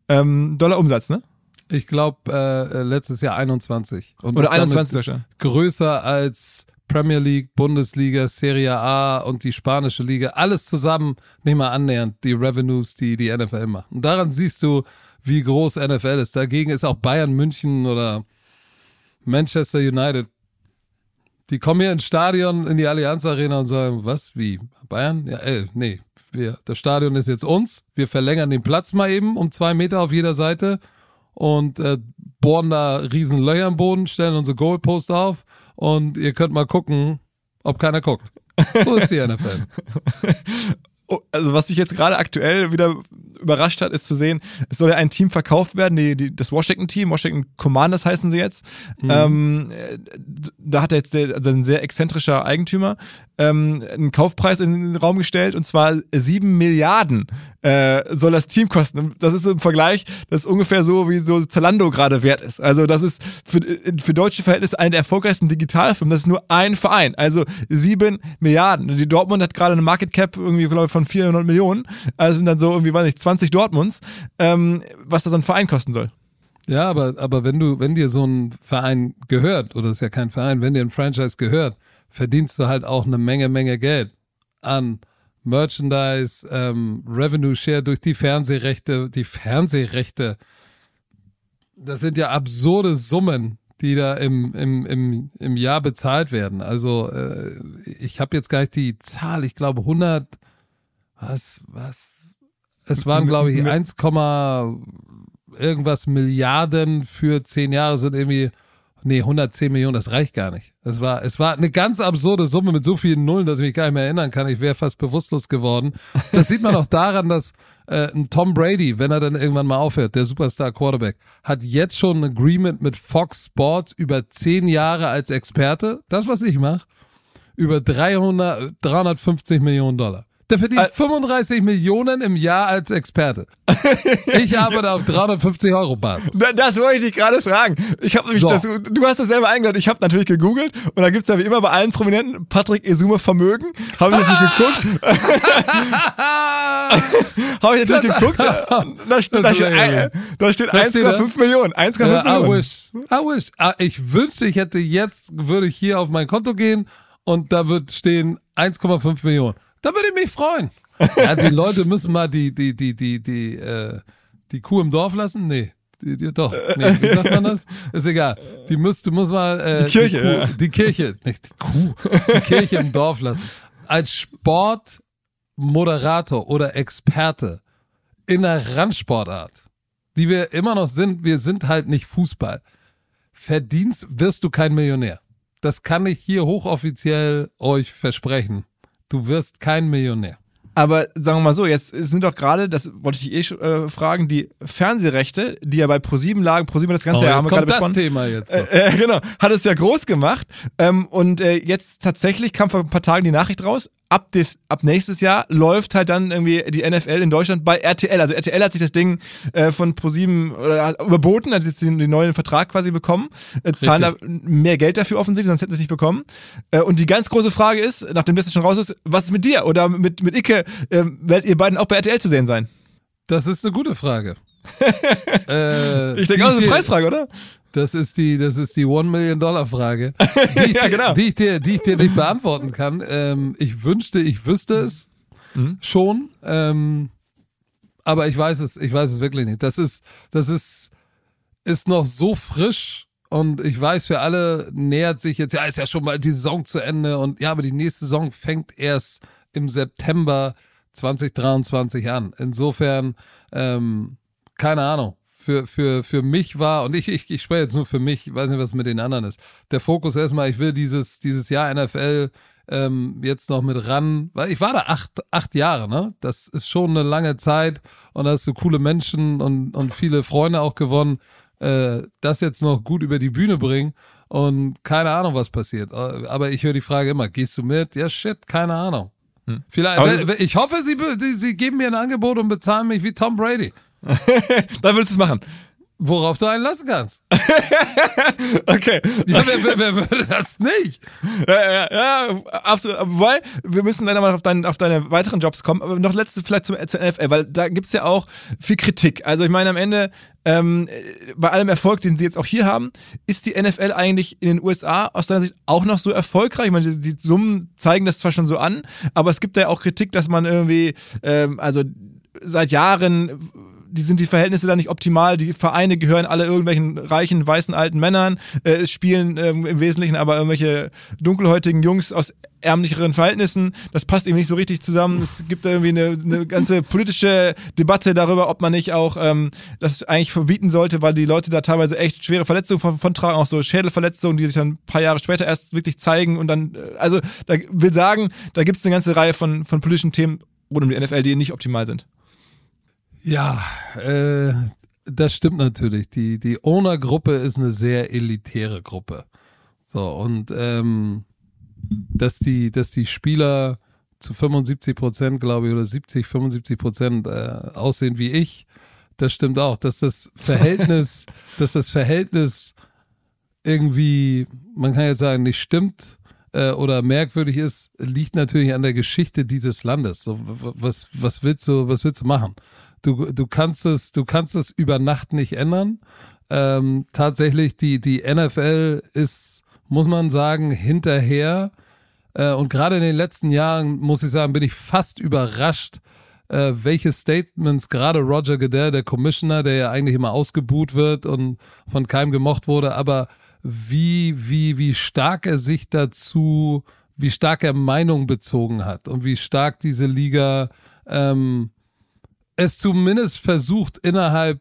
ähm, Dollar Umsatz, ne? Ich glaube, äh, letztes Jahr 21. Und oder 21 schon. Größer als Premier League, Bundesliga, Serie A und die spanische Liga. Alles zusammen nicht mal annähernd die Revenues, die die NFL macht. Und daran siehst du, wie groß NFL ist. Dagegen ist auch Bayern München oder Manchester United die kommen hier ins Stadion, in die Allianz Arena und sagen, was, wie, Bayern? Ja, äh, nee, wir, das Stadion ist jetzt uns. Wir verlängern den Platz mal eben um zwei Meter auf jeder Seite und äh, bohren da riesen Löcher im Boden, stellen unsere Goalpost auf und ihr könnt mal gucken, ob keiner guckt. So ist die NFL. Oh, also was mich jetzt gerade aktuell wieder überrascht hat, ist zu sehen, es soll ja ein Team verkauft werden, die, die, das Washington-Team, Washington Commanders heißen sie jetzt. Mhm. Ähm, da hat jetzt der, also ein sehr exzentrischer Eigentümer ähm, einen Kaufpreis in den Raum gestellt und zwar sieben Milliarden äh, soll das Team kosten. Das ist im Vergleich, das ist ungefähr so, wie so Zalando gerade wert ist. Also das ist für, für deutsche Verhältnisse eine der erfolgreichsten Digitalfirmen. Das ist nur ein Verein. Also sieben Milliarden. Die Dortmund hat gerade eine Market Cap irgendwie, glaube ich, von 400 Millionen. Also sind dann so irgendwie, weiß ich, 20 Dortmunds, ähm, was das ein Verein kosten soll. Ja, aber, aber wenn du, wenn dir so ein Verein gehört, oder ist ja kein Verein, wenn dir ein Franchise gehört, verdienst du halt auch eine Menge, Menge Geld an Merchandise, ähm, Revenue Share durch die Fernsehrechte, die Fernsehrechte. Das sind ja absurde Summen, die da im, im, im, im Jahr bezahlt werden. Also äh, ich habe jetzt gar nicht die Zahl, ich glaube 100, was, was, es waren glaube ich 1, irgendwas Milliarden für zehn Jahre sind irgendwie Nee, 110 Millionen, das reicht gar nicht. Es war, es war eine ganz absurde Summe mit so vielen Nullen, dass ich mich gar nicht mehr erinnern kann. Ich wäre fast bewusstlos geworden. Das sieht man auch daran, dass äh, ein Tom Brady, wenn er dann irgendwann mal aufhört, der Superstar Quarterback, hat jetzt schon ein Agreement mit Fox Sports über zehn Jahre als Experte. Das, was ich mache, über 300, 350 Millionen Dollar. Der verdient Al 35 Millionen im Jahr als Experte. Ich arbeite auf 350 Euro Basis. Das wollte ich dich gerade fragen. Ich habe nämlich so. das, du hast das selber eingeladen. Ich habe natürlich gegoogelt und da gibt es ja wie immer bei allen Prominenten Patrick Esume Vermögen. Habe ich natürlich geguckt. habe ich natürlich das, geguckt. Da, steht, da steht, da steht 1,5 Millionen. 1,5 ja, Millionen. I wish. I wish. Ah, ich wünschte, ich hätte jetzt, würde ich hier auf mein Konto gehen und da wird stehen 1,5 Millionen. Da würde ich mich freuen. Ja, die Leute müssen mal die, die, die, die, die, äh, die Kuh im Dorf lassen? Nee. Die, die, doch, nee, wie sagt man das? Ist egal. Die muss, du musst mal äh, die Kirche, die, Kuh, ja. die Kirche, nicht die Kuh, die Kirche im Dorf lassen. als Sportmoderator oder Experte in einer Randsportart, die wir immer noch sind, wir sind halt nicht Fußball. Verdienst wirst du kein Millionär. Das kann ich hier hochoffiziell euch versprechen. Du wirst kein Millionär. Aber sagen wir mal so, jetzt sind doch gerade, das wollte ich eh äh, fragen, die Fernsehrechte, die ja bei ProSieben lagen, ProSieben das ganze Oh, Jahr haben wir gerade kommt das besprochen. Thema jetzt. Äh, äh, genau, hat es ja groß gemacht. Ähm, und äh, jetzt tatsächlich kam vor ein paar Tagen die Nachricht raus, ab, des, ab nächstes Jahr läuft halt dann irgendwie die NFL in Deutschland bei RTL. Also RTL hat sich das Ding äh, von ProSieben oder hat überboten, hat jetzt den, den neuen Vertrag quasi bekommen, äh, zahlen da mehr Geld dafür offensichtlich, sonst hätten sie es nicht bekommen. Äh, und die ganz große Frage ist, nachdem das jetzt schon raus ist, was ist mit dir oder mit, mit Icke? Äh, werdet ihr beiden auch bei RTL zu sehen sein? Das ist eine gute Frage. äh, Ich denke auch, das ist eine Preisfrage, oder? Das ist die, das ist die One Million Dollar Frage, die ich, Ja, dir- genau. die ich dir, die ich dir nicht beantworten kann. Ähm, ich wünschte, ich wüsste es Mhm. schon, ähm, aber ich weiß es, ich weiß es wirklich nicht. Das ist, das ist, ist noch so frisch und ich weiß, für alle nähert sich jetzt, ja, ist ja schon mal die Saison zu Ende und ja, aber die nächste Saison fängt erst im September 2023 an. Insofern, ähm, keine Ahnung. Für, für, für mich war, und ich, ich, ich spreche jetzt nur für mich, ich weiß nicht, was mit den anderen ist. Der Fokus erstmal, ich will dieses, dieses Jahr NFL ähm, jetzt noch mit ran, weil ich war da acht, acht Jahre, ne? Das ist schon eine lange Zeit und da hast du coole Menschen und, und viele Freunde auch gewonnen. Äh, das jetzt noch gut über die Bühne bringen und keine Ahnung, was passiert. Äh, Aber ich höre die Frage immer, gehst du mit? Ja, shit, keine Ahnung. Vielleicht, Aber das- ich hoffe, sie, sie, sie geben mir ein Angebot und bezahlen mich wie Tom Brady. Dann würdest du es machen. Worauf du einen lassen kannst. Okay. Ja, wer, wer, wer würde das nicht? Ja, ja, ja, absolut. Wobei, wir müssen leider mal auf, dein, auf deine weiteren Jobs kommen. Aber noch letztes vielleicht zum, zur NFL, weil da gibt's ja auch viel Kritik. Also ich meine, am Ende, ähm, bei allem Erfolg, den sie jetzt auch hier haben, ist die NFL eigentlich in den USA aus deiner Sicht auch noch so erfolgreich? Ich meine, die, die Summen zeigen das zwar schon so an, aber es gibt ja auch Kritik, dass man irgendwie, ähm, also seit Jahren die sind die Verhältnisse da nicht optimal. Die Vereine gehören alle irgendwelchen reichen, weißen, alten Männern. Äh, es spielen ähm, im Wesentlichen aber irgendwelche dunkelhäutigen Jungs aus ärmlicheren Verhältnissen. Das passt eben nicht so richtig zusammen. Es gibt irgendwie eine, eine ganze politische Debatte darüber, ob man nicht auch ähm, das eigentlich verbieten sollte, weil die Leute da teilweise echt schwere Verletzungen von, von tragen, auch so Schädelverletzungen, die sich dann ein paar Jahre später erst wirklich zeigen. Und dann, äh, also da will sagen, da gibt es eine ganze Reihe von, von politischen Themen rund um die NFL, die nicht optimal sind. Ja, äh, das stimmt natürlich. Die, die Owner-Gruppe ist eine sehr elitäre Gruppe. So, und ähm, dass, die, dass die Spieler zu 75 Prozent, glaube ich, oder 70, 75 Prozent äh, aussehen wie ich, das stimmt auch. Dass das Verhältnis, dass das Verhältnis irgendwie, man kann jetzt sagen, nicht stimmt äh, oder merkwürdig ist, liegt natürlich an der Geschichte dieses Landes. So, was, was willst du, was willst du machen? Du, du kannst es, du kannst es über Nacht nicht ändern. Ähm, tatsächlich, die, die NFL ist, muss man sagen, hinterher. Äh, und gerade in den letzten Jahren, muss ich sagen, bin ich fast überrascht, äh, welche Statements gerade Roger Goodell, der Commissioner, der ja eigentlich immer ausgebuht wird und von keinem gemocht wurde, aber wie, wie, wie stark er sich dazu, wie stark er Meinung bezogen hat und wie stark diese Liga ähm, es zumindest versucht, innerhalb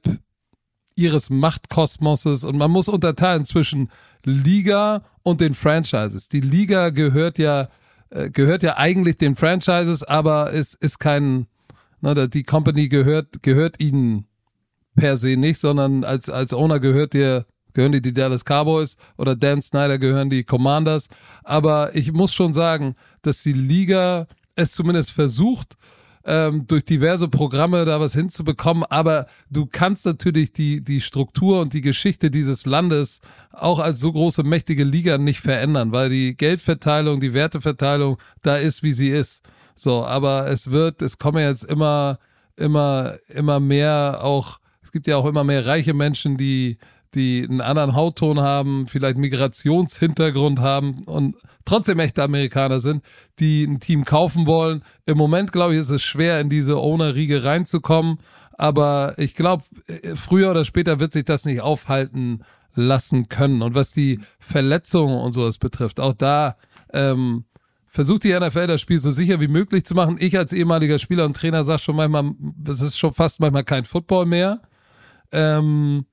ihres Machtkosmoses und man muss unterteilen zwischen Liga und den Franchises. Die Liga gehört ja äh, gehört ja eigentlich den Franchises, aber es ist kein ne, die Company gehört gehört ihnen per se nicht, sondern als als Owner gehört dir gehören die die Dallas Cowboys oder Dan Snyder gehören die Commanders, aber ich muss schon sagen, dass die Liga es zumindest versucht ähm, durch diverse Programme da was hinzubekommen, aber du kannst natürlich die, die Struktur und die Geschichte dieses Landes auch als so große, mächtige Liga nicht verändern, weil die Geldverteilung, die Werteverteilung da ist, wie sie ist. So, aber es wird, es kommen jetzt immer, immer, immer mehr auch, es gibt ja auch immer mehr reiche Menschen, die, die einen anderen Hautton haben, vielleicht Migrationshintergrund haben und trotzdem echte Amerikaner sind, die ein Team kaufen wollen. Im Moment, glaube ich, ist es schwer, in diese Owner-Riege reinzukommen. Aber ich glaube, früher oder später wird sich das nicht aufhalten lassen können. Und was die Verletzungen und sowas betrifft, auch da ähm, versucht die NFL das Spiel so sicher wie möglich zu machen. Ich als ehemaliger Spieler und Trainer sage schon manchmal, das ist schon fast manchmal kein Football mehr. Ähm,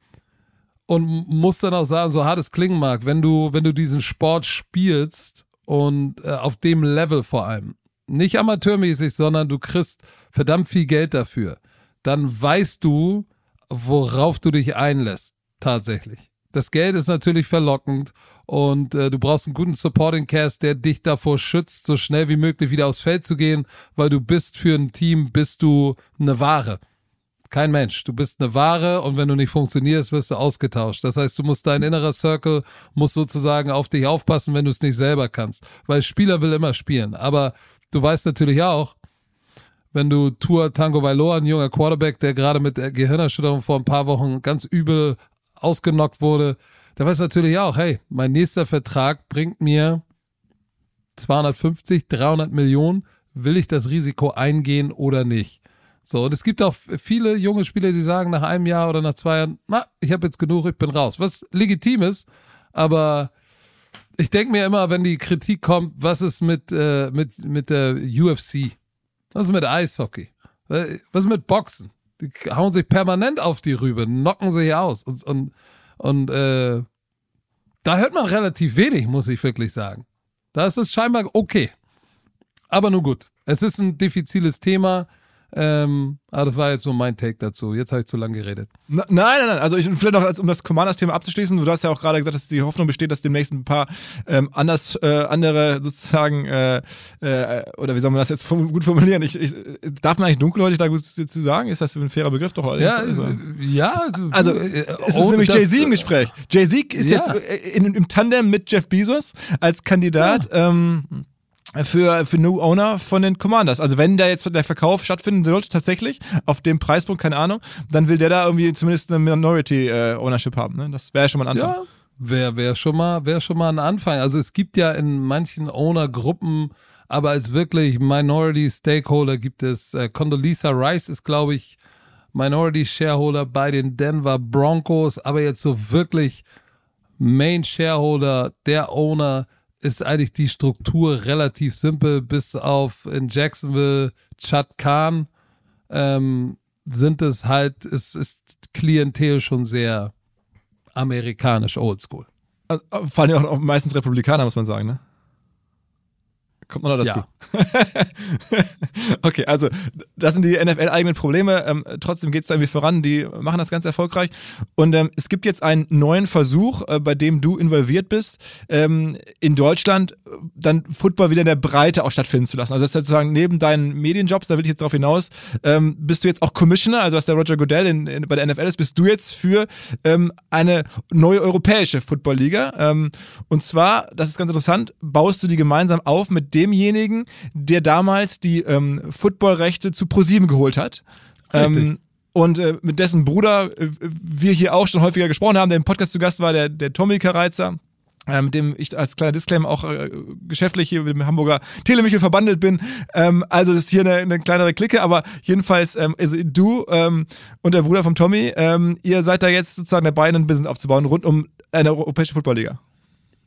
und muss dann auch sagen, so hart es klingen mag, wenn du, wenn du diesen Sport spielst und äh, auf dem Level vor allem, nicht amateurmäßig, sondern du kriegst verdammt viel Geld dafür, dann weißt du, worauf du dich einlässt, tatsächlich. Das Geld ist natürlich verlockend und äh, du brauchst einen guten Supporting Cast, der dich davor schützt, so schnell wie möglich wieder aufs Feld zu gehen, weil du bist für ein Team, bist du eine Ware. Kein Mensch. Du bist eine Ware und wenn du nicht funktionierst, wirst du ausgetauscht. Das heißt, du musst dein innerer Circle muss sozusagen auf dich aufpassen, wenn du es nicht selber kannst. Weil Spieler will immer spielen. Aber du weißt natürlich auch, wenn du Tour Tango Vailoa, ein junger Quarterback, der gerade mit Gehirnerschütterung vor ein paar Wochen ganz übel ausgenockt wurde, der weiß natürlich auch, hey, mein nächster Vertrag bringt mir 250, 300 Millionen. Will ich das Risiko eingehen oder nicht? So, und es gibt auch viele junge Spieler, die sagen nach einem Jahr oder nach zwei Jahren, na, ich habe jetzt genug, ich bin raus. Was legitim ist, aber ich denke mir immer, wenn die Kritik kommt, was ist mit, äh, mit, mit der UFC? Was ist mit Eishockey? Was ist mit Boxen? Die hauen sich permanent auf die Rübe, knocken sich aus. Und, und, und äh, da hört man relativ wenig, muss ich wirklich sagen. Da ist es scheinbar okay. Aber nun gut. Es ist ein diffiziles Thema. Ähm, aber das war jetzt so mein Take dazu. Jetzt habe ich zu lange geredet. Na, nein, nein, nein. Also ich vielleicht noch, um das Commanders-Thema abzuschließen, du hast ja auch gerade gesagt, dass die Hoffnung besteht, dass demnächst ein paar ähm, anders äh, andere sozusagen äh, äh, oder wie soll man das jetzt gut formulieren? Ich, ich, darf man eigentlich dunkelhäutig da gut zu sagen? Ist das ein fairer Begriff doch? Ja, also, ja. Du, also äh, es ist nämlich Jay-Z im Gespräch. Jay-Z ist ja. jetzt äh, in, im Tandem mit Jeff Bezos als Kandidat. Ja. Ähm, für, für New Owner von den Commanders. Also wenn da jetzt der Verkauf stattfinden sollte, tatsächlich, auf dem Preispunkt, keine Ahnung, dann will der da irgendwie zumindest eine Minority äh, Ownership haben. Ne? Das wäre schon mal ein Anfang. Ja, wäre wär schon, mal, wär schon mal ein Anfang. Also es gibt ja in manchen Owner-Gruppen, aber als wirklich Minority Stakeholder gibt es, äh, Condoleezza Rice ist, glaube ich, Minority Shareholder bei den Denver Broncos, aber jetzt so wirklich Main Shareholder, der Owner, ist eigentlich die Struktur relativ simpel, bis auf in Jacksonville Chad Khan ähm, sind es halt, es ist Klientel schon sehr amerikanisch oldschool. Also, vor allem auch meistens Republikaner, muss man sagen, ne? Kommt noch dazu. Ja. okay, also das sind die NFL-eigenen Probleme. Ähm, trotzdem geht es da irgendwie voran. Die machen das ganz erfolgreich. Und ähm, es gibt jetzt einen neuen Versuch, äh, bei dem du involviert bist, ähm, in Deutschland äh, dann Football wieder in der Breite auch stattfinden zu lassen. Also das ist sozusagen neben deinen Medienjobs, da will ich jetzt darauf hinaus, ähm, bist du jetzt auch Commissioner, also was der Roger Goodell in, in, bei der NFL ist, bist du jetzt für ähm, eine neue europäische Football-Liga. Ähm, und zwar, das ist ganz interessant, baust du die gemeinsam auf mit dem demjenigen, der damals die ähm, Footballrechte zu ProSieben geholt hat. Ähm, und äh, mit dessen Bruder äh, wir hier auch schon häufiger gesprochen haben, der im Podcast zu Gast war, der, der Tommy Kareizer. Äh, mit dem ich als kleiner Disclaimer auch äh, geschäftlich hier mit dem Hamburger Telemichel verbandelt bin. Ähm, also das ist hier eine, eine kleinere Clique, aber jedenfalls, ähm, also du ähm, und der Bruder von Tommy, ähm, ihr seid da jetzt sozusagen dabei, ein Business aufzubauen rund um eine europäische Footballliga.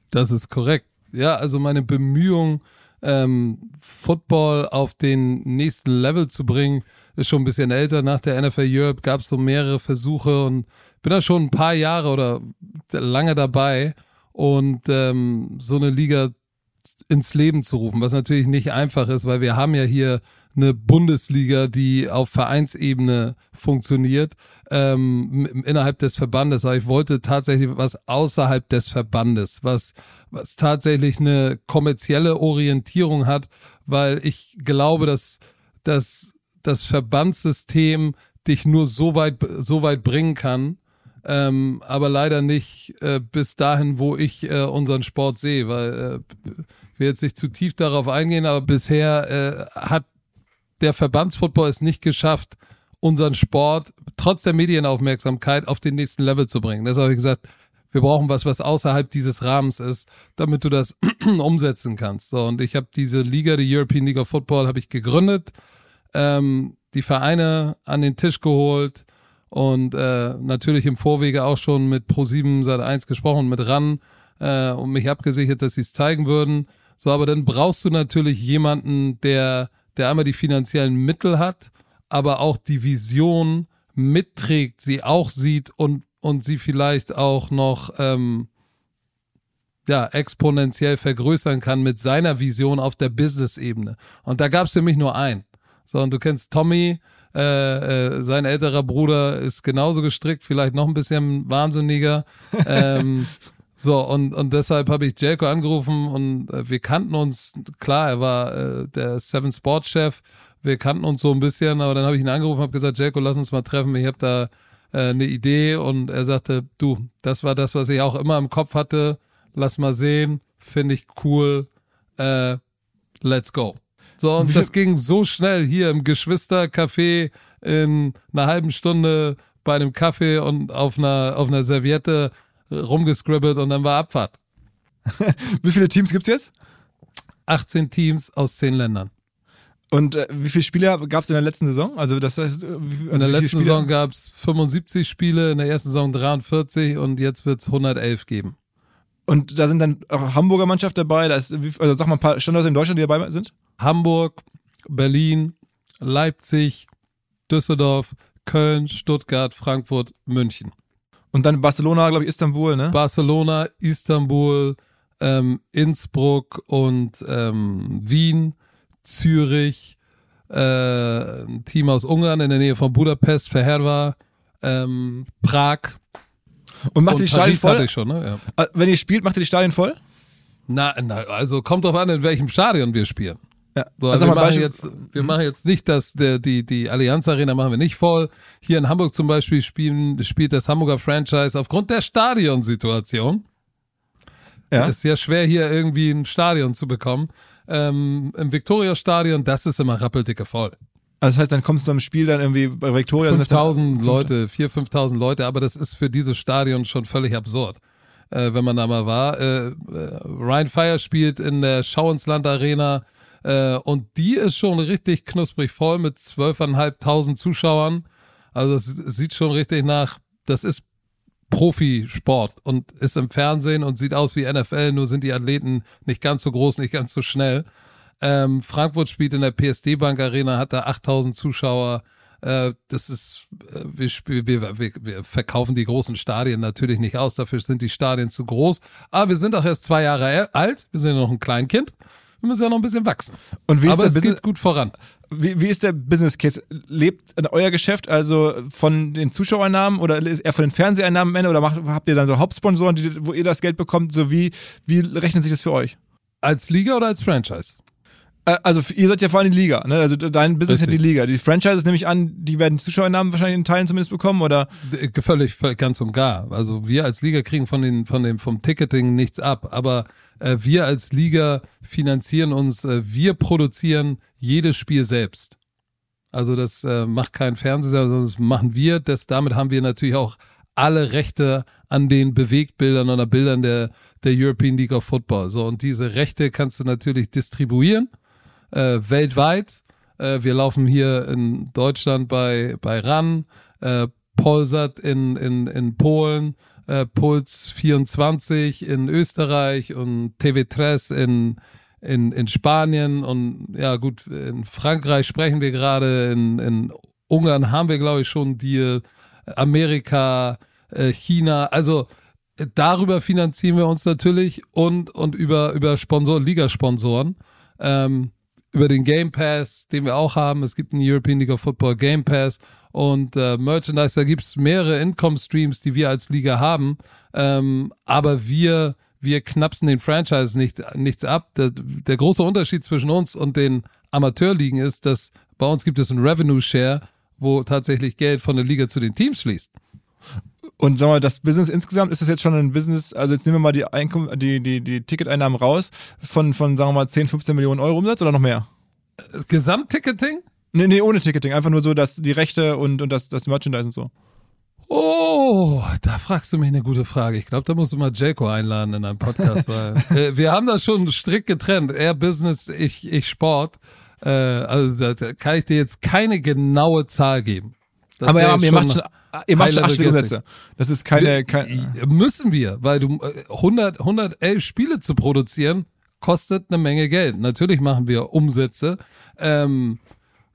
Das ist korrekt. Ja, also meine Bemühungen ähm, Football auf den nächsten Level zu bringen, ist schon ein bisschen älter. Nach der NFL Europe gab es so mehrere Versuche und bin da schon ein paar Jahre oder lange dabei und ähm, so eine Liga ins Leben zu rufen, was natürlich nicht einfach ist, weil wir haben ja hier eine Bundesliga, die auf Vereinsebene funktioniert, ähm, innerhalb des Verbandes. Aber ich wollte tatsächlich was außerhalb des Verbandes, was, was tatsächlich eine kommerzielle Orientierung hat, weil ich glaube, dass, dass das Verbandssystem dich nur so weit, so weit bringen kann, ähm, aber leider nicht äh, bis dahin, wo ich äh, unseren Sport sehe, weil äh, ich will jetzt nicht zu tief darauf eingehen, aber bisher äh, hat der Verbandsfootball es nicht geschafft, unseren Sport trotz der Medienaufmerksamkeit auf den nächsten Level zu bringen. Deshalb habe ich gesagt, wir brauchen was, was außerhalb dieses Rahmens ist, damit du das umsetzen kannst. So, und ich habe diese Liga, die European League of Football, habe ich gegründet, ähm, die Vereine an den Tisch geholt und äh, natürlich im Vorwege auch schon mit Pro7 seit 1 gesprochen, mit RAN äh, und mich abgesichert, dass sie es zeigen würden. So, aber dann brauchst du natürlich jemanden, der, der einmal die finanziellen Mittel hat, aber auch die Vision mitträgt, sie auch sieht und, und sie vielleicht auch noch ähm, ja, exponentiell vergrößern kann mit seiner Vision auf der Business-Ebene. Und da gab es für mich nur einen. So, und du kennst Tommy, äh, äh, sein älterer Bruder ist genauso gestrickt, vielleicht noch ein bisschen wahnsinniger. ähm, so, und, und deshalb habe ich Jelko angerufen und äh, wir kannten uns, klar, er war äh, der Seven Sports Chef, wir kannten uns so ein bisschen, aber dann habe ich ihn angerufen und habe gesagt, Jelko, lass uns mal treffen, ich habe da äh, eine Idee und er sagte, du, das war das, was ich auch immer im Kopf hatte, lass mal sehen, finde ich cool, let's go. So, und das ging so schnell hier im Geschwistercafé in einer halben Stunde bei einem Kaffee und auf einer, auf einer Serviette rumgescribbelt und dann war Abfahrt. wie viele Teams gibt's jetzt? 18 Teams aus 10 Ländern. Und äh, wie viele Spiele gab es in der letzten Saison? Also das heißt, äh, wie, also in der letzten Saison gab es 75 Spiele, in der ersten Saison 43 und jetzt wird es 111 geben. Und da sind dann auch Hamburger Mannschaft dabei. Da ist, also sag mal ein paar Standorte in Deutschland, die dabei sind. Hamburg, Berlin, Leipzig, Düsseldorf, Köln, Stuttgart, Frankfurt, München. Und dann Barcelona, glaube ich, Istanbul, ne? Barcelona, Istanbul, ähm, Innsbruck und ähm, Wien, Zürich, äh, ein Team aus Ungarn in der Nähe von Budapest, Verherwa, ähm, Prag. Und macht und ihr die Stadien voll? Ich schon, ne? ja. Äh, wenn ihr spielt, macht ihr die Stadien voll? Na, na, also kommt drauf an, in welchem Stadion wir spielen. Ja. So, also, also wir, machen jetzt, wir machen jetzt nicht das, der, die, die Allianz Arena machen wir nicht voll. Hier in Hamburg zum Beispiel spielen, spielt das Hamburger Franchise aufgrund der Stadionsituation. Ja. Es ist ja schwer, hier irgendwie ein Stadion zu bekommen. Ähm, Im Viktoria-Stadion, das ist immer rappeldicke voll. Also das heißt, dann kommst du am Spiel dann irgendwie bei Viktoria. 5000 Leute, 4.000, 5.000 Leute, aber das ist für dieses Stadion schon völlig absurd, äh, wenn man da mal war. Äh, äh Ryan Fire spielt in der Schau ins Land Arena äh, und die ist schon richtig knusprig voll mit 12.500 Zuschauern. Also es sieht schon richtig nach, das ist Profisport und ist im Fernsehen und sieht aus wie NFL, nur sind die Athleten nicht ganz so groß, nicht ganz so schnell. Ähm, Frankfurt spielt in der PSD Bank Arena, hat da 8000 Zuschauer. Äh, das ist, äh, wir, wir, wir, wir verkaufen die großen Stadien natürlich nicht aus, dafür sind die Stadien zu groß. Aber wir sind auch erst zwei Jahre alt, wir sind noch ein Kleinkind wir müssen ja noch ein bisschen wachsen. Und wie ist Aber der es Business, geht gut voran. Wie, wie ist der Business Case? Lebt euer Geschäft also von den Zuschauereinnahmen oder ist er von den Fernseheinnahmen am Ende oder macht, habt ihr dann so Hauptsponsoren, die, wo ihr das Geld bekommt? So wie, wie rechnet sich das für euch? Als Liga oder als Franchise? Äh, also ihr seid ja vor allem die Liga, ne? Also dein Business Richtig. hat die Liga. Die Franchises nehme ich an, die werden Zuschauernamen wahrscheinlich in Teilen zumindest bekommen, oder? Völlig, völlig ganz und gar. Also wir als Liga kriegen von den, von dem, vom Ticketing nichts ab, aber äh, wir als Liga finanzieren uns, äh, wir produzieren jedes Spiel selbst. Also das äh, macht kein Fernseher, sondern das machen wir. Das, damit haben wir natürlich auch alle Rechte an den Bewegtbildern oder Bildern der, der European League of Football. So, und diese Rechte kannst du natürlich distribuieren äh, weltweit. Äh, wir laufen hier in Deutschland bei, bei RAN, äh, Polsat in, in, in Polen, äh, Puls 24 in Österreich und TV3 in, in, in Spanien und ja gut, in Frankreich sprechen wir gerade, in, in Ungarn haben wir glaube ich schon die Amerika, äh, China, also darüber finanzieren wir uns natürlich und, und über, über Sponsor, Ligasponsoren. Ähm, über den Game Pass, den wir auch haben. Es gibt einen European League of Football Game Pass und äh, Merchandise. Da gibt es mehrere Income Streams, die wir als Liga haben. Ähm, aber wir, wir knapsen den Franchise nicht, nichts ab. Der, der große Unterschied zwischen uns und den Amateurligen ist, dass bei uns gibt es einen Revenue Share, wo tatsächlich Geld von der Liga zu den Teams fließt. Und sagen wir mal, das Business insgesamt, ist das jetzt schon ein Business, also jetzt nehmen wir mal die, Einkum die, die, die Ticketeinnahmen raus von, von, sagen wir mal, 10, 15 Millionen Euro Umsatz oder noch mehr? Gesamtticketing? Nee, nee, ohne Ticketing. Einfach nur so, dass die Rechte und, und das, das Merchandise und so. Oh, da fragst du mich eine gute Frage. Ich glaube, da musst du mal Jelko einladen in einem Podcast, weil äh, wir haben das schon strikt getrennt. Er Business, ich, ich Sport. Äh, also da kann ich dir jetzt keine genaue Zahl geben. Das Aber ja, ihr macht schon, ihr macht schon achtstellige Umsätze. Das ist keine, wir, kein Müssen wir, weil du 100, äh, 111 Spiele zu produzieren, kostet eine Menge Geld. Natürlich machen wir Umsätze. Ähm,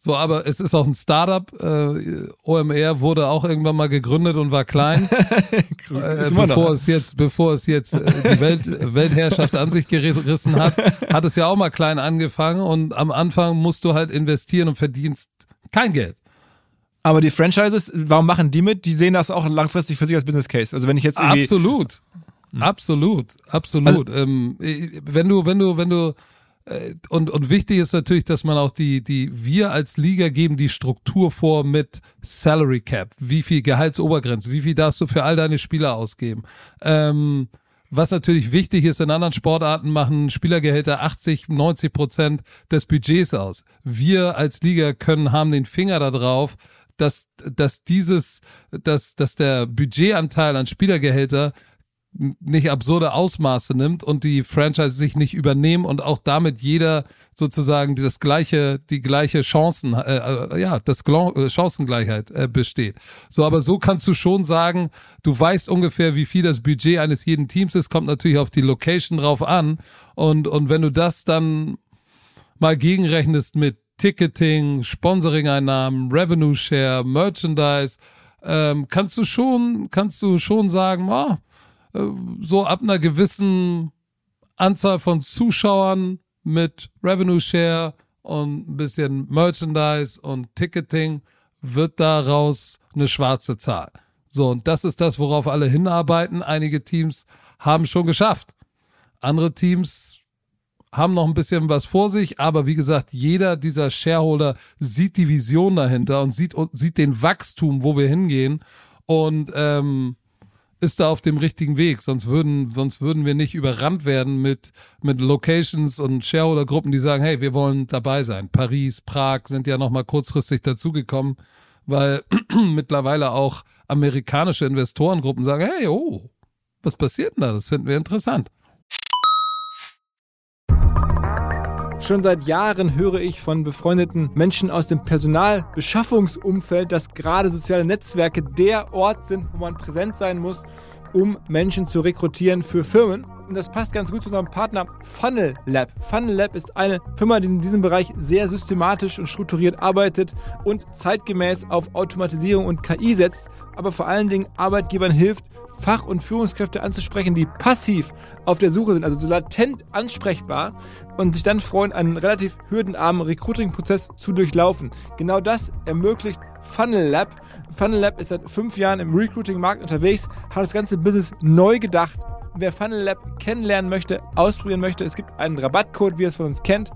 so, aber es ist auch ein Startup. Äh, OMR wurde auch irgendwann mal gegründet und war klein. äh, bevor es jetzt, bevor es jetzt äh, die Welt, Weltherrschaft an sich gerissen hat, hat es ja auch mal klein angefangen und am Anfang musst du halt investieren und verdienst kein Geld. Aber die Franchises, warum machen die mit? Die sehen das auch langfristig für sich als Business Case. Also wenn ich jetzt irgendwie absolut, hm. absolut, absolut. Also, ähm, wenn du, wenn du, wenn du äh, und, und wichtig ist natürlich, dass man auch die, die, wir als Liga geben die Struktur vor mit Salary Cap. Wie viel Gehaltsobergrenze, wie viel darfst du für all deine Spieler ausgeben? Ähm, was natürlich wichtig ist, in anderen Sportarten machen Spielergehälter 80, 90 Prozent des Budgets aus. Wir als Liga können, haben den Finger da drauf, dass, dass dieses, dass, dass der Budgetanteil an Spielergehälter nicht absurde Ausmaße nimmt und die Franchise sich nicht übernehmen und auch damit jeder sozusagen das gleiche, die gleiche Chancen, äh, äh ja, das äh, Chancengleichheit äh, besteht. So, aber so kannst du schon sagen, du weißt ungefähr, wie viel das Budget eines jeden Teams ist, kommt natürlich auf die Location drauf an und, und wenn du das dann mal gegenrechnest mit Ticketing, Sponsoring-Einnahmen, Revenue Share, Merchandise, ähm, kannst du schon, kannst du schon sagen, oh, äh, so ab einer gewissen Anzahl von Zuschauern mit Revenue Share und ein bisschen Merchandise und Ticketing wird daraus eine schwarze Zahl. So, und das ist das, worauf alle hinarbeiten. Einige Teams haben schon geschafft. Andere Teams haben noch ein bisschen was vor sich, aber wie gesagt, jeder dieser Shareholder sieht die Vision dahinter und sieht, sieht den Wachstum, wo wir hingehen. Und ähm, ist da auf dem richtigen Weg. Sonst würden, sonst würden wir nicht überrannt werden mit, mit Locations und Shareholder-Gruppen, die sagen, hey, wir wollen dabei sein. Paris, Prag sind ja nochmal kurzfristig dazugekommen, weil mittlerweile auch amerikanische Investorengruppen sagen, hey, oh, was passiert denn da? Das finden wir interessant. Schon seit Jahren höre ich von befreundeten Menschen aus dem Personalbeschaffungsumfeld, dass gerade soziale Netzwerke der Ort sind, wo man präsent sein muss, um Menschen zu rekrutieren für Firmen. Und das passt ganz gut zu unserem Partner Funnel Lab. Funnel Lab ist eine Firma, die in diesem Bereich sehr systematisch und strukturiert arbeitet und zeitgemäß auf Automatisierung und KI setzt, aber vor allen Dingen Arbeitgebern hilft, Fach- und Führungskräfte anzusprechen, die passiv auf der Suche sind, also so latent ansprechbar und sich dann freuen, einen relativ hürdenarmen Recruiting-Prozess zu durchlaufen. Genau das ermöglicht Funnel Lab. Funnel Lab ist seit fünf Jahren im Recruiting-Markt unterwegs, hat das ganze Business neu gedacht. Wer Funnel Lab kennenlernen möchte, ausprobieren möchte, es gibt einen Rabattcode, wie ihr es von uns kennt,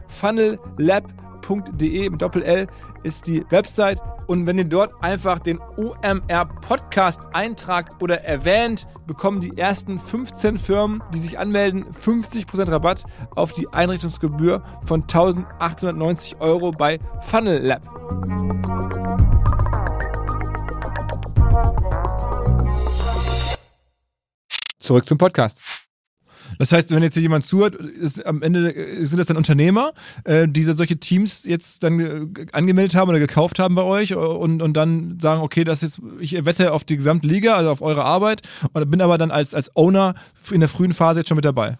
funnellab.de mit Doppel-L ist die Website. Und wenn ihr dort einfach den OMR Podcast eintragt oder erwähnt, bekommen die ersten 15 Firmen, die sich anmelden, 50% Rabatt auf die Einrichtungsgebühr von 1890 Euro bei Funnel Lab. Zurück zum Podcast. Das heißt, wenn jetzt jemand zuhört, ist, am Ende sind das dann Unternehmer, äh, die solche Teams jetzt dann äh, angemeldet haben oder gekauft haben bei euch äh, und, und dann sagen, okay, das jetzt, ich wette auf die gesamte Liga, also auf eure Arbeit und bin aber dann als, als Owner in der frühen Phase jetzt schon mit dabei.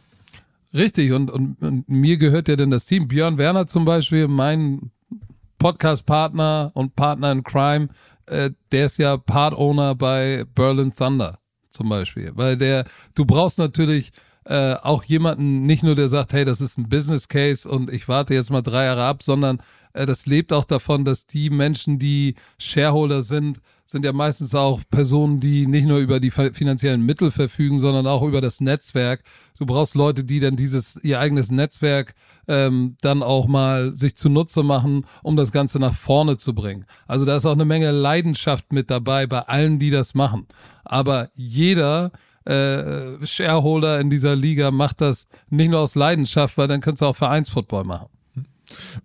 Richtig, und, und, und mir gehört ja dann das Team. Björn Werner zum Beispiel, mein Podcast-Partner und Partner in Crime, äh, der ist ja Part-Owner bei Berlin Thunder zum Beispiel. Weil der, du brauchst natürlich äh, auch jemanden, nicht nur der sagt, hey, das ist ein Business Case und ich warte jetzt mal drei Jahre ab, sondern äh, das lebt auch davon, dass die Menschen, die Shareholder sind, sind ja meistens auch Personen, die nicht nur über die finanziellen Mittel verfügen, sondern auch über das Netzwerk. Du brauchst Leute, die dann dieses ihr eigenes Netzwerk ähm, dann auch mal sich zunutze machen, um das Ganze nach vorne zu bringen. Also da ist auch eine Menge Leidenschaft mit dabei bei allen, die das machen. Aber jeder äh, Shareholder in dieser Liga macht das nicht nur aus Leidenschaft, weil dann könntest du auch Vereinsfootball machen.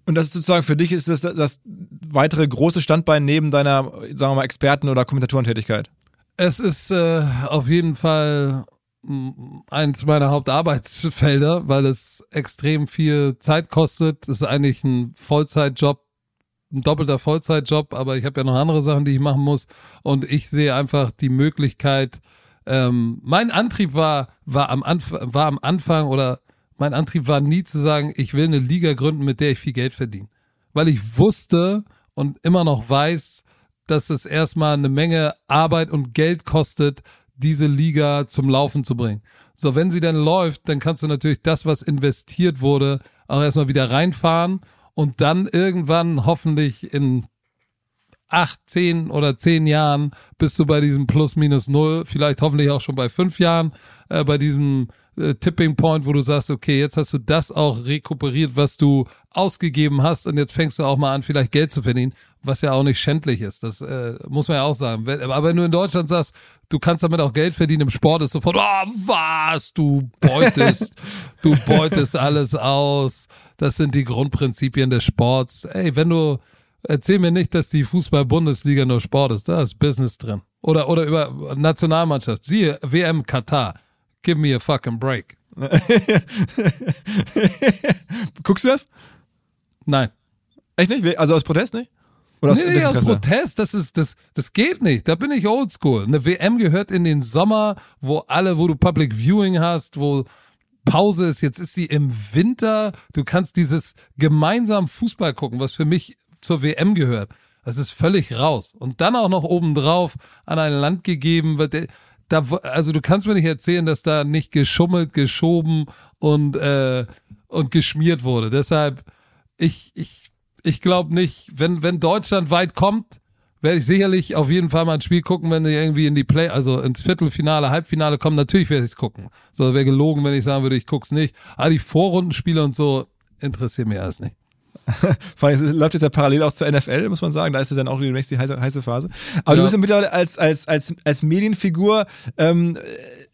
Und das ist sozusagen für dich ist das das weitere große Standbein neben deiner, sagen wir mal, Experten- oder Kommentatorentätigkeit? Es ist äh, auf jeden Fall eins meiner Hauptarbeitsfelder, weil es extrem viel Zeit kostet. Es ist eigentlich ein Vollzeitjob, ein doppelter Vollzeitjob, aber ich habe ja noch andere Sachen, die ich machen muss. Und ich sehe einfach die Möglichkeit, ähm, mein Antrieb war, war, am war am Anfang oder mein Antrieb war nie zu sagen, ich will eine Liga gründen, mit der ich viel Geld verdiene. Weil ich wusste und immer noch weiß, dass es erstmal eine Menge Arbeit und Geld kostet, diese Liga zum Laufen zu bringen. So, wenn sie dann läuft, dann kannst du natürlich das, was investiert wurde, auch erstmal wieder reinfahren und dann irgendwann hoffentlich in acht, zehn oder zehn Jahren bist du bei diesem Plus minus null, vielleicht hoffentlich auch schon bei fünf Jahren, äh, bei diesem äh, Tipping Point, wo du sagst, okay, jetzt hast du das auch rekuperiert, was du ausgegeben hast und jetzt fängst du auch mal an, vielleicht Geld zu verdienen, was ja auch nicht schändlich ist. Das äh, muss man ja auch sagen. Wenn, aber wenn du in Deutschland sagst, du kannst damit auch Geld verdienen im Sport, ist sofort, oh, was, du beutest, du beutest alles aus. Das sind die Grundprinzipien des Sports. Ey, wenn du Erzähl mir nicht, dass die Fußball-Bundesliga nur Sport ist. Da ist Business drin. Oder, oder über Nationalmannschaft. Siehe WM Katar. Give me a fucking break. Guckst du das? Nein. Echt nicht? Also aus Protest nicht? Oder aus nee, nee, aus Protest, das ist, das, das geht nicht. Da bin ich oldschool. Eine WM gehört in den Sommer, wo alle, wo du Public Viewing hast, wo Pause ist. Jetzt ist sie im Winter. Du kannst dieses gemeinsam Fußball gucken, was für mich zur WM gehört. Das ist völlig raus. Und dann auch noch obendrauf an ein Land gegeben wird. Da, also du kannst mir nicht erzählen, dass da nicht geschummelt, geschoben und, äh, und geschmiert wurde. Deshalb, ich, ich, ich glaube nicht, wenn, wenn Deutschland weit kommt, werde ich sicherlich auf jeden Fall mal ein Spiel gucken, wenn die irgendwie in die Play, also ins Viertelfinale, Halbfinale kommen. Natürlich werde ich es gucken. So wäre gelogen, wenn ich sagen würde, ich guck's nicht. Aber die Vorrundenspiele und so interessieren mir alles nicht. Vor allem läuft jetzt ja parallel auch zur NFL, muss man sagen. Da ist es dann auch die nächste heiße, heiße Phase. Aber ja. du bist ja mittlerweile als, als, als, als Medienfigur ähm,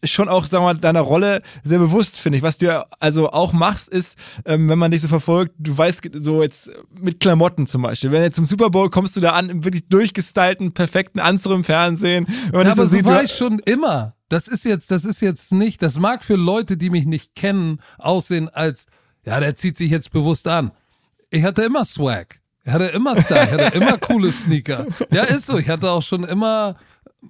schon auch, sagen wir mal, deiner Rolle sehr bewusst, finde ich. Was du also auch machst, ist, ähm, wenn man dich so verfolgt, du weißt, so jetzt mit Klamotten zum Beispiel. Wenn jetzt zum Super Bowl kommst du da an, im wirklich durchgestylten, perfekten Anzug im Fernsehen. ja, aber so, so sieht, war ich schon immer. Das ist jetzt, das ist jetzt nicht, das mag für Leute, die mich nicht kennen, aussehen als, ja, der zieht sich jetzt bewusst an ich hatte immer Swag. Ich hatte immer Style, ich hatte immer coole Sneaker. Ja, ist so. Ich hatte auch schon immer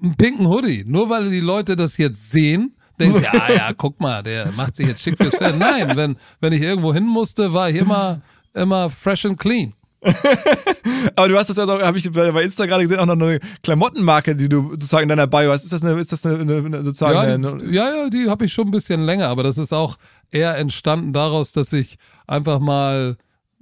einen pinken Hoodie. Nur weil die Leute das jetzt sehen, denken sie, ah ja, guck mal, der macht sich jetzt schick fürs Pferd. Nein, wenn, wenn ich irgendwo hin musste, war ich immer, immer fresh and clean. Aber du hast das ja auch, habe ich bei Insta gerade gesehen, auch noch eine Klamottenmarke, die du sozusagen in deiner Bio hast. Ist das eine, ist das eine, eine sozusagen ja, eine, die, ja, ja, die habe ich schon ein bisschen länger, aber das ist auch eher entstanden daraus, dass ich einfach mal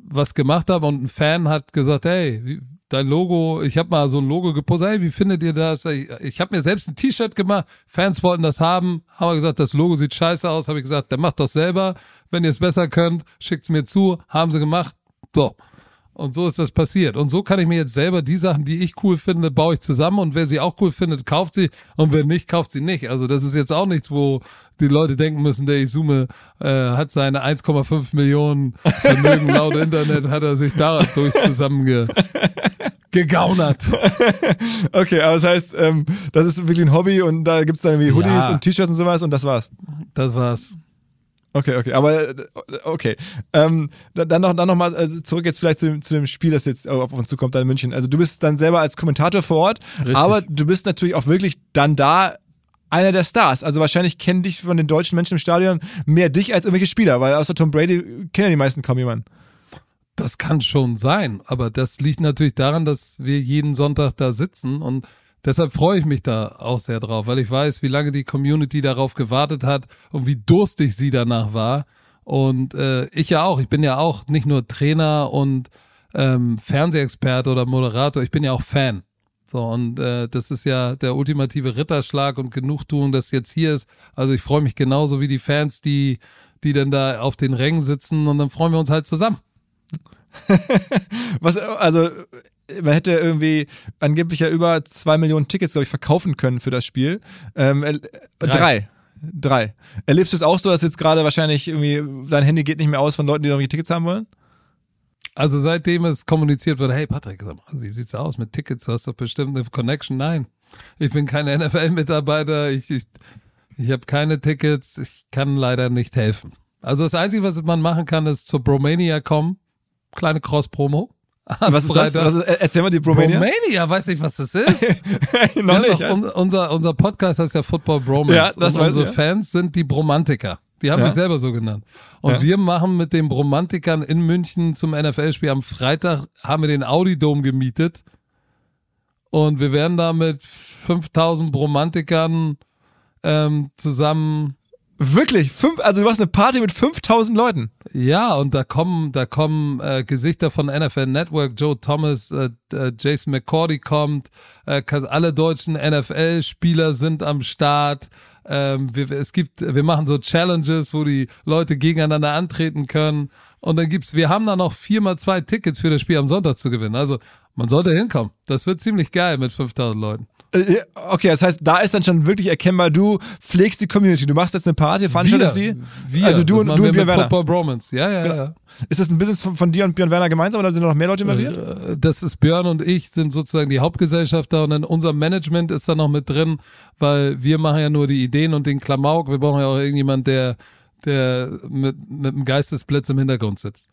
was gemacht habe und ein Fan hat gesagt, hey, dein Logo, ich habe mal so ein Logo gepostet, hey, wie findet ihr das? Ich, ich habe mir selbst ein T-Shirt gemacht, Fans wollten das haben, haben gesagt, das Logo sieht scheiße aus, habe ich gesagt, der macht doch selber, wenn ihr es besser könnt, schickt's mir zu, haben sie gemacht, so. Und so ist das passiert. Und so kann ich mir jetzt selber die Sachen, die ich cool finde, baue ich zusammen. Und wer sie auch cool findet, kauft sie. Und wer nicht, kauft sie nicht. Also das ist jetzt auch nichts, wo die Leute denken müssen, der Isume äh, hat seine 1,5 Millionen Vermögen laut Internet, hat er sich dadurch zusammenge gegaunert. okay, aber das heißt, ähm, das ist wirklich ein Hobby und da gibt es dann irgendwie Hoodies ja. und T-Shirts und sowas und das war's. Das war's. Okay, okay, aber okay. Ähm, dann noch, dann noch mal äh, zurück jetzt vielleicht zu, zu dem Spiel, das jetzt auf uns zukommt, da in München. Also du bist dann selber als Kommentator vor Ort, Richtig. aber du bist natürlich auch wirklich dann da einer der Stars. Also wahrscheinlich kennen dich von den deutschen Menschen im Stadion mehr dich als irgendwelche Spieler, weil außer Tom Brady kennen ja die meisten kaum jemanden. Das kann schon sein, aber das liegt natürlich daran, dass wir jeden Sonntag da sitzen und Deshalb freue ich mich da auch sehr drauf, weil ich weiß, wie lange die Community darauf gewartet hat und wie durstig sie danach war. Und äh, ich ja auch. Ich bin ja auch nicht nur Trainer und ähm, Fernsehexperte oder Moderator, ich bin ja auch Fan. So, und äh, das ist ja der ultimative Ritterschlag und Genugtuung, dass jetzt hier ist. Also ich freue mich genauso wie die Fans, die, die dann da auf den Rängen sitzen und dann freuen wir uns halt zusammen. Was, also man hätte irgendwie angeblich ja über zwei Millionen Tickets, glaube ich, verkaufen können für das Spiel. Ähm, äh, drei. drei. Drei. Erlebst du es auch so, dass jetzt gerade wahrscheinlich irgendwie dein Handy geht nicht mehr aus von Leuten, die noch Tickets haben wollen? Also seitdem es kommuniziert wird, hey Patrick, wie sieht's aus mit Tickets? Du hast doch bestimmt eine Connection. Nein, ich bin kein NFL-Mitarbeiter. Ich, ich, ich habe keine Tickets. Ich kann leider nicht helfen. Also das Einzige, was man machen kann, ist zur Bromania kommen. Kleine Cross-Promo. Was ist das? Was ist, erzähl mal die Bromania. Bromania, weiß nicht, was das ist. Noch nicht. Doch, unser, unser Podcast heißt ja Football Bromance. Ja, das und weiß unsere ich, ja. Fans sind die Bromantiker. Die haben Ja. sich selber so genannt. Und Ja. wir machen mit den Bromantikern in München zum NFL-Spiel am Freitag, haben wir den Audi-Dom gemietet. Und wir werden da mit 5000 Bromantikern ähm, zusammen Wirklich? Fünf, also du hast eine Party mit 5000 Leuten. Ja, und da kommen, da kommen äh, Gesichter von NFL Network, Joe Thomas, äh, äh, Jason McCordy kommt, äh, alle deutschen NFL-Spieler sind am Start. Ähm, wir, es gibt, wir machen so Challenges, wo die Leute gegeneinander antreten können. Und dann gibt's, wir haben da noch viermal zwei Tickets für das Spiel am Sonntag zu gewinnen. Also man sollte hinkommen. Das wird ziemlich geil mit 5000 Leuten. Äh, Okay, das heißt, da ist dann schon wirklich erkennbar, du pflegst die Community. Du machst jetzt eine Party, veranstaltest die. wir, also du und, du wir und Björn Werner. Football Bromance. Ja, ja, ja. Ist das ein Business von, von dir und Björn Werner gemeinsam oder sind noch mehr Leute involviert? Äh, Das ist Björn und ich sind sozusagen die Hauptgesellschafter und dann unser Management ist da noch mit drin, weil wir machen ja nur die Ideen und den Klamauk. Wir brauchen ja auch irgendjemand, der, der mit, mit einem Geistesblitz im Hintergrund sitzt.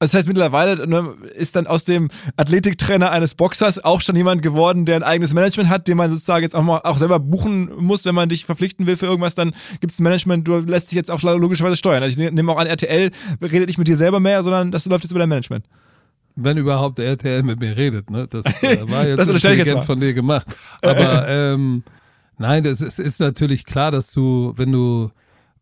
Das heißt, mittlerweile ne, ist dann aus dem Athletiktrainer eines Boxers auch schon jemand geworden, der ein eigenes Management hat, den man sozusagen jetzt auch mal auch selber buchen muss, wenn man dich verpflichten will für irgendwas, dann gibt es ein Management, du lässt dich jetzt auch logischerweise steuern. Also ich nehme auch an, RTL redet nicht mit dir selber mehr, sondern das läuft jetzt über dein Management. Wenn überhaupt der RTL mit mir redet, ne? Das äh, war jetzt Das jetzt intelligent mal. von dir gemacht. Aber ähm, nein, das ist, ist natürlich klar, dass du, wenn du,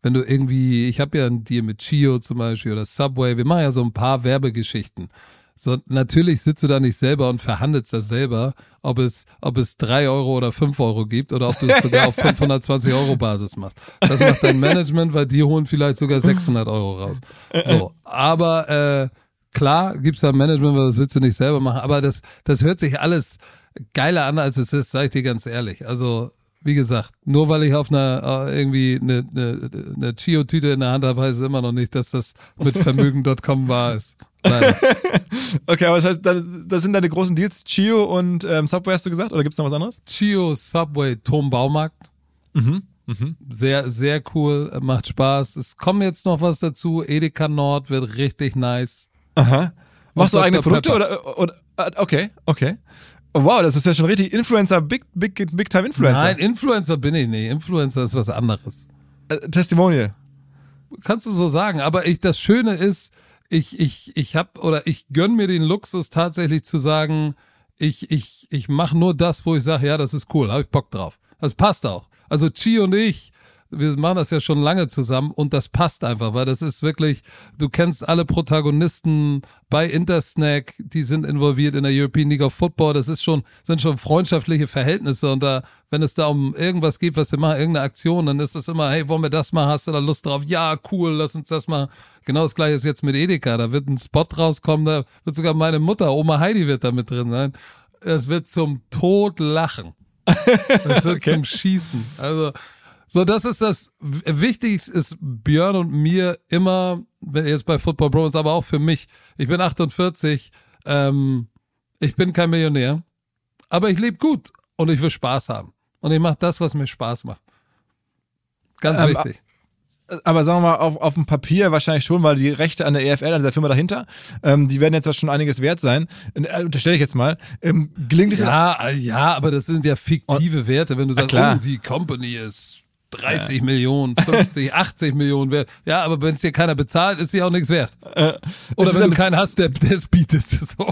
wenn du irgendwie, ich habe ja einen Deal mit Chio zum Beispiel oder Subway, wir machen ja so ein paar Werbegeschichten. So, natürlich sitzt du da nicht selber und verhandelst das selber, ob es, ob es drei Euro oder fünf Euro gibt oder ob du es sogar auf 520 Euro Basis machst. Das macht dein Management, weil die holen vielleicht sogar 600 Euro raus. So, aber äh, klar gibt's da ein Management, weil das willst du nicht selber machen, aber das, das hört sich alles geiler an, als es ist, sag ich dir ganz ehrlich. Also, wie gesagt, nur weil ich auf einer äh, irgendwie eine, eine, eine Chio-Tüte in der Hand habe, heißt es immer noch nicht, dass das mit Vermögen.com wahr ist. Okay, aber das heißt, das, sind deine großen Deals, Chio und ähm, Subway hast du gesagt, oder gibt es noch was anderes? Chio, Subway, Tom Baumarkt. Sehr, sehr cool, macht Spaß. Es kommen jetzt noch was dazu. Edeka Nord wird richtig nice. Aha. Machst du eigene Produkte oder, oder, äh, okay, okay. Oh, wow, das ist ja schon richtig Influencer, Big, Big, Big Time Influencer. Nein, Influencer bin ich nicht. Influencer ist was anderes. Äh, Testimonial. Kannst du so sagen. Aber ich, das Schöne ist, ich, ich, ich hab oder ich gönn mir den Luxus tatsächlich zu sagen, ich, ich, ich mache nur das, wo ich sage, ja, das ist cool, habe ich Bock drauf. Das passt auch. Also Chi und ich, wir machen das ja schon lange zusammen und das passt einfach, weil das ist wirklich, du kennst alle Protagonisten bei Intersnack, die sind involviert in der European League of Football, das ist schon, sind schon freundschaftliche Verhältnisse und da, wenn es da um irgendwas geht, was wir machen, irgendeine Aktion, dann ist das immer, hey, wollen wir das mal, hast du da Lust drauf? Ja, cool, lass uns das mal. Genau das gleiche ist jetzt mit Edeka, da wird ein Spot rauskommen, da wird sogar meine Mutter, Oma Heidi wird da mit drin sein. Es wird zum Tod lachen. Es wird zum Schießen. Also, so, das ist das Wichtigste ist Björn und mir immer, wenn- jetzt bei Football Bros, aber auch für mich. Ich bin 48, ähm, ich bin kein Millionär, aber ich lebe gut und ich will Spaß haben. Und ich mache das, was mir Spaß macht. Ganz Ähm, wichtig. Aber sagen wir mal, auf, auf dem Papier wahrscheinlich schon, weil die Rechte an der EFL, an der Firma dahinter, ähm, die werden jetzt schon einiges wert sein. Äh, unterstelle ich jetzt mal. Ähm, gelingt es Ja, äh, ja, aber das sind ja fiktive Werte. Wenn du sagst, klar. oh, die Company ist 30 Millionen, 50, 80 Millionen wert. Ja, aber wenn es dir keiner bezahlt, ist sie auch nichts wert. Äh, Oder wenn du keinen hast, der es bietet. So.